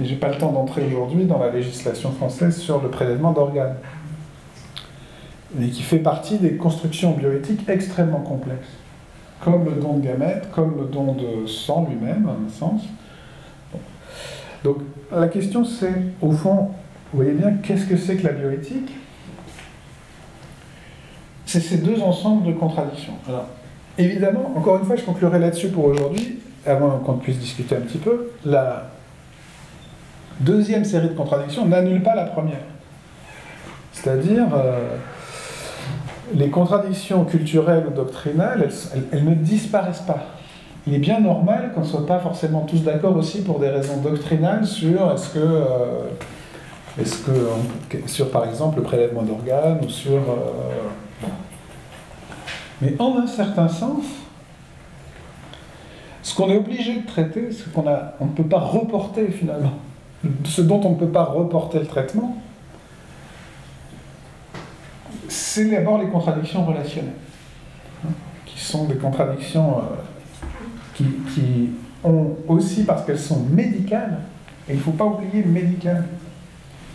et j'ai pas le temps d'entrer aujourd'hui dans la législation française sur le prélèvement d'organes, mais qui fait partie des constructions bioéthiques extrêmement complexes, comme le don de gamètes, comme le don de sang lui-même, à un sens. Donc la question c'est, au fond, vous voyez bien, qu'est-ce que c'est que la bioéthique? C'est ces deux ensembles de contradictions. Alors, évidemment, encore une fois, je conclurai là-dessus pour aujourd'hui, avant qu'on puisse discuter un petit peu. La, deuxième série de contradictions n'annule pas la première. C'est-à-dire, euh, les contradictions culturelles ou doctrinales, elles, ne disparaissent pas. Il est bien normal qu'on ne soit pas forcément tous d'accord aussi pour des raisons doctrinales sur est-ce que, euh, est-ce que sur par exemple le prélèvement d'organes ou sur. Euh, mais en un certain sens, ce qu'on est obligé de traiter, ce qu'on on ne peut pas reporter finalement ce dont on ne peut pas reporter le traitement, c'est d'abord les contradictions relationnelles, hein, qui sont des contradictions euh, qui, ont aussi, parce qu'elles sont médicales, et il ne faut pas oublier le médical,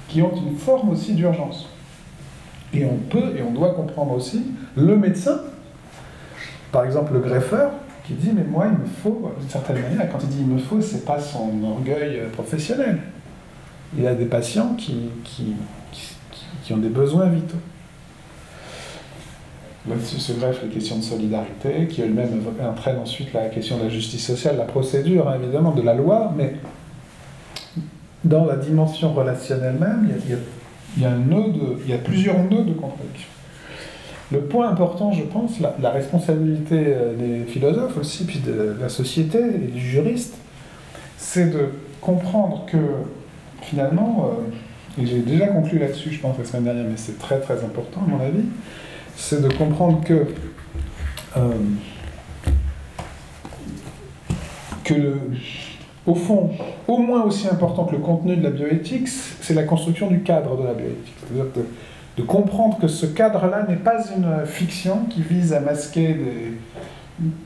qui ont une forme aussi d'urgence. Et on peut et on doit comprendre aussi le médecin, par exemple le greffeur, qui dit mais moi il me faut, d'une certaine manière, quand il dit il me faut, c'est pas son orgueil professionnel. Il a des patients qui, qui, qui, ont des besoins vitaux. Là-dessus se greffent les questions de solidarité, qui elles-mêmes entraînent ensuite la question de la justice sociale, la procédure, hein, évidemment, de la loi, mais dans la dimension relationnelle même, il y a, plusieurs nœuds de contradiction. Le point important, je pense, la, responsabilité euh, des philosophes aussi, puis de la société et du juriste, c'est de comprendre que finalement, euh, et j'ai déjà conclu là-dessus, je pense, la semaine dernière, mais c'est très très important à mon avis, c'est de comprendre que, euh, que le, au fond, au moins aussi important que le contenu de la bioéthique, c'est la construction du cadre de la bioéthique. C'est-à-dire de, comprendre que ce cadre-là n'est pas une fiction qui vise à masquer des,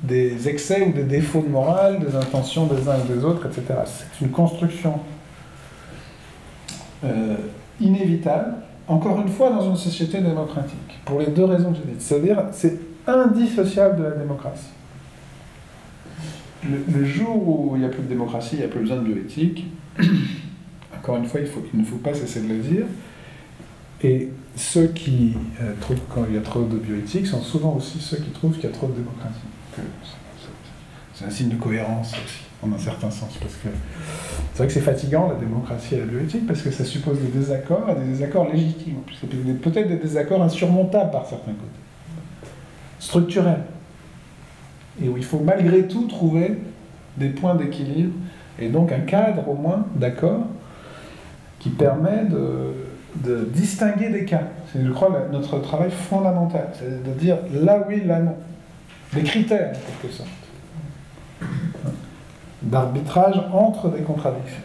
des, excès ou des défauts de morale, des intentions des uns et des autres, etc. C'est une construction euh, inévitable, encore une fois, dans une société démocratique, pour les deux raisons que j'ai dites. C'est-à-dire, c'est indissociable de la démocratie le, jour où il n'y a plus de démocratie, il n'y a plus besoin de bioéthique, encore une fois, il, faut, il ne faut pas cesser de le dire. Et ceux qui euh, trouvent qu'il y a trop de bioéthique sont souvent aussi ceux qui trouvent qu'il y a trop de démocratie. C'est un signe de cohérence aussi, en un certain sens. Parce que c'est vrai que c'est fatigant, la démocratie et la bioéthique, parce que ça suppose des désaccords, et des désaccords légitimes. Peut-être des désaccords insurmontables par certains côtés. Structurels et où il faut malgré tout trouver des points d'équilibre et donc un cadre au moins d'accord qui permet de, distinguer des cas. C'est, je crois, notre travail fondamental, c'est de dire là oui, là non. Des critères, en quelque sorte, d'arbitrage entre des contradictions.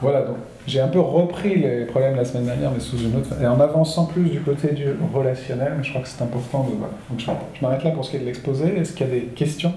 Voilà, donc j'ai un peu repris les problèmes la semaine dernière, mais sous une autre. Et en avançant plus du côté du relationnel, je crois que c'est important de. Voilà. Donc je m'arrête là pour ce qui est de l'exposé. Est-ce qu'il y a des questions?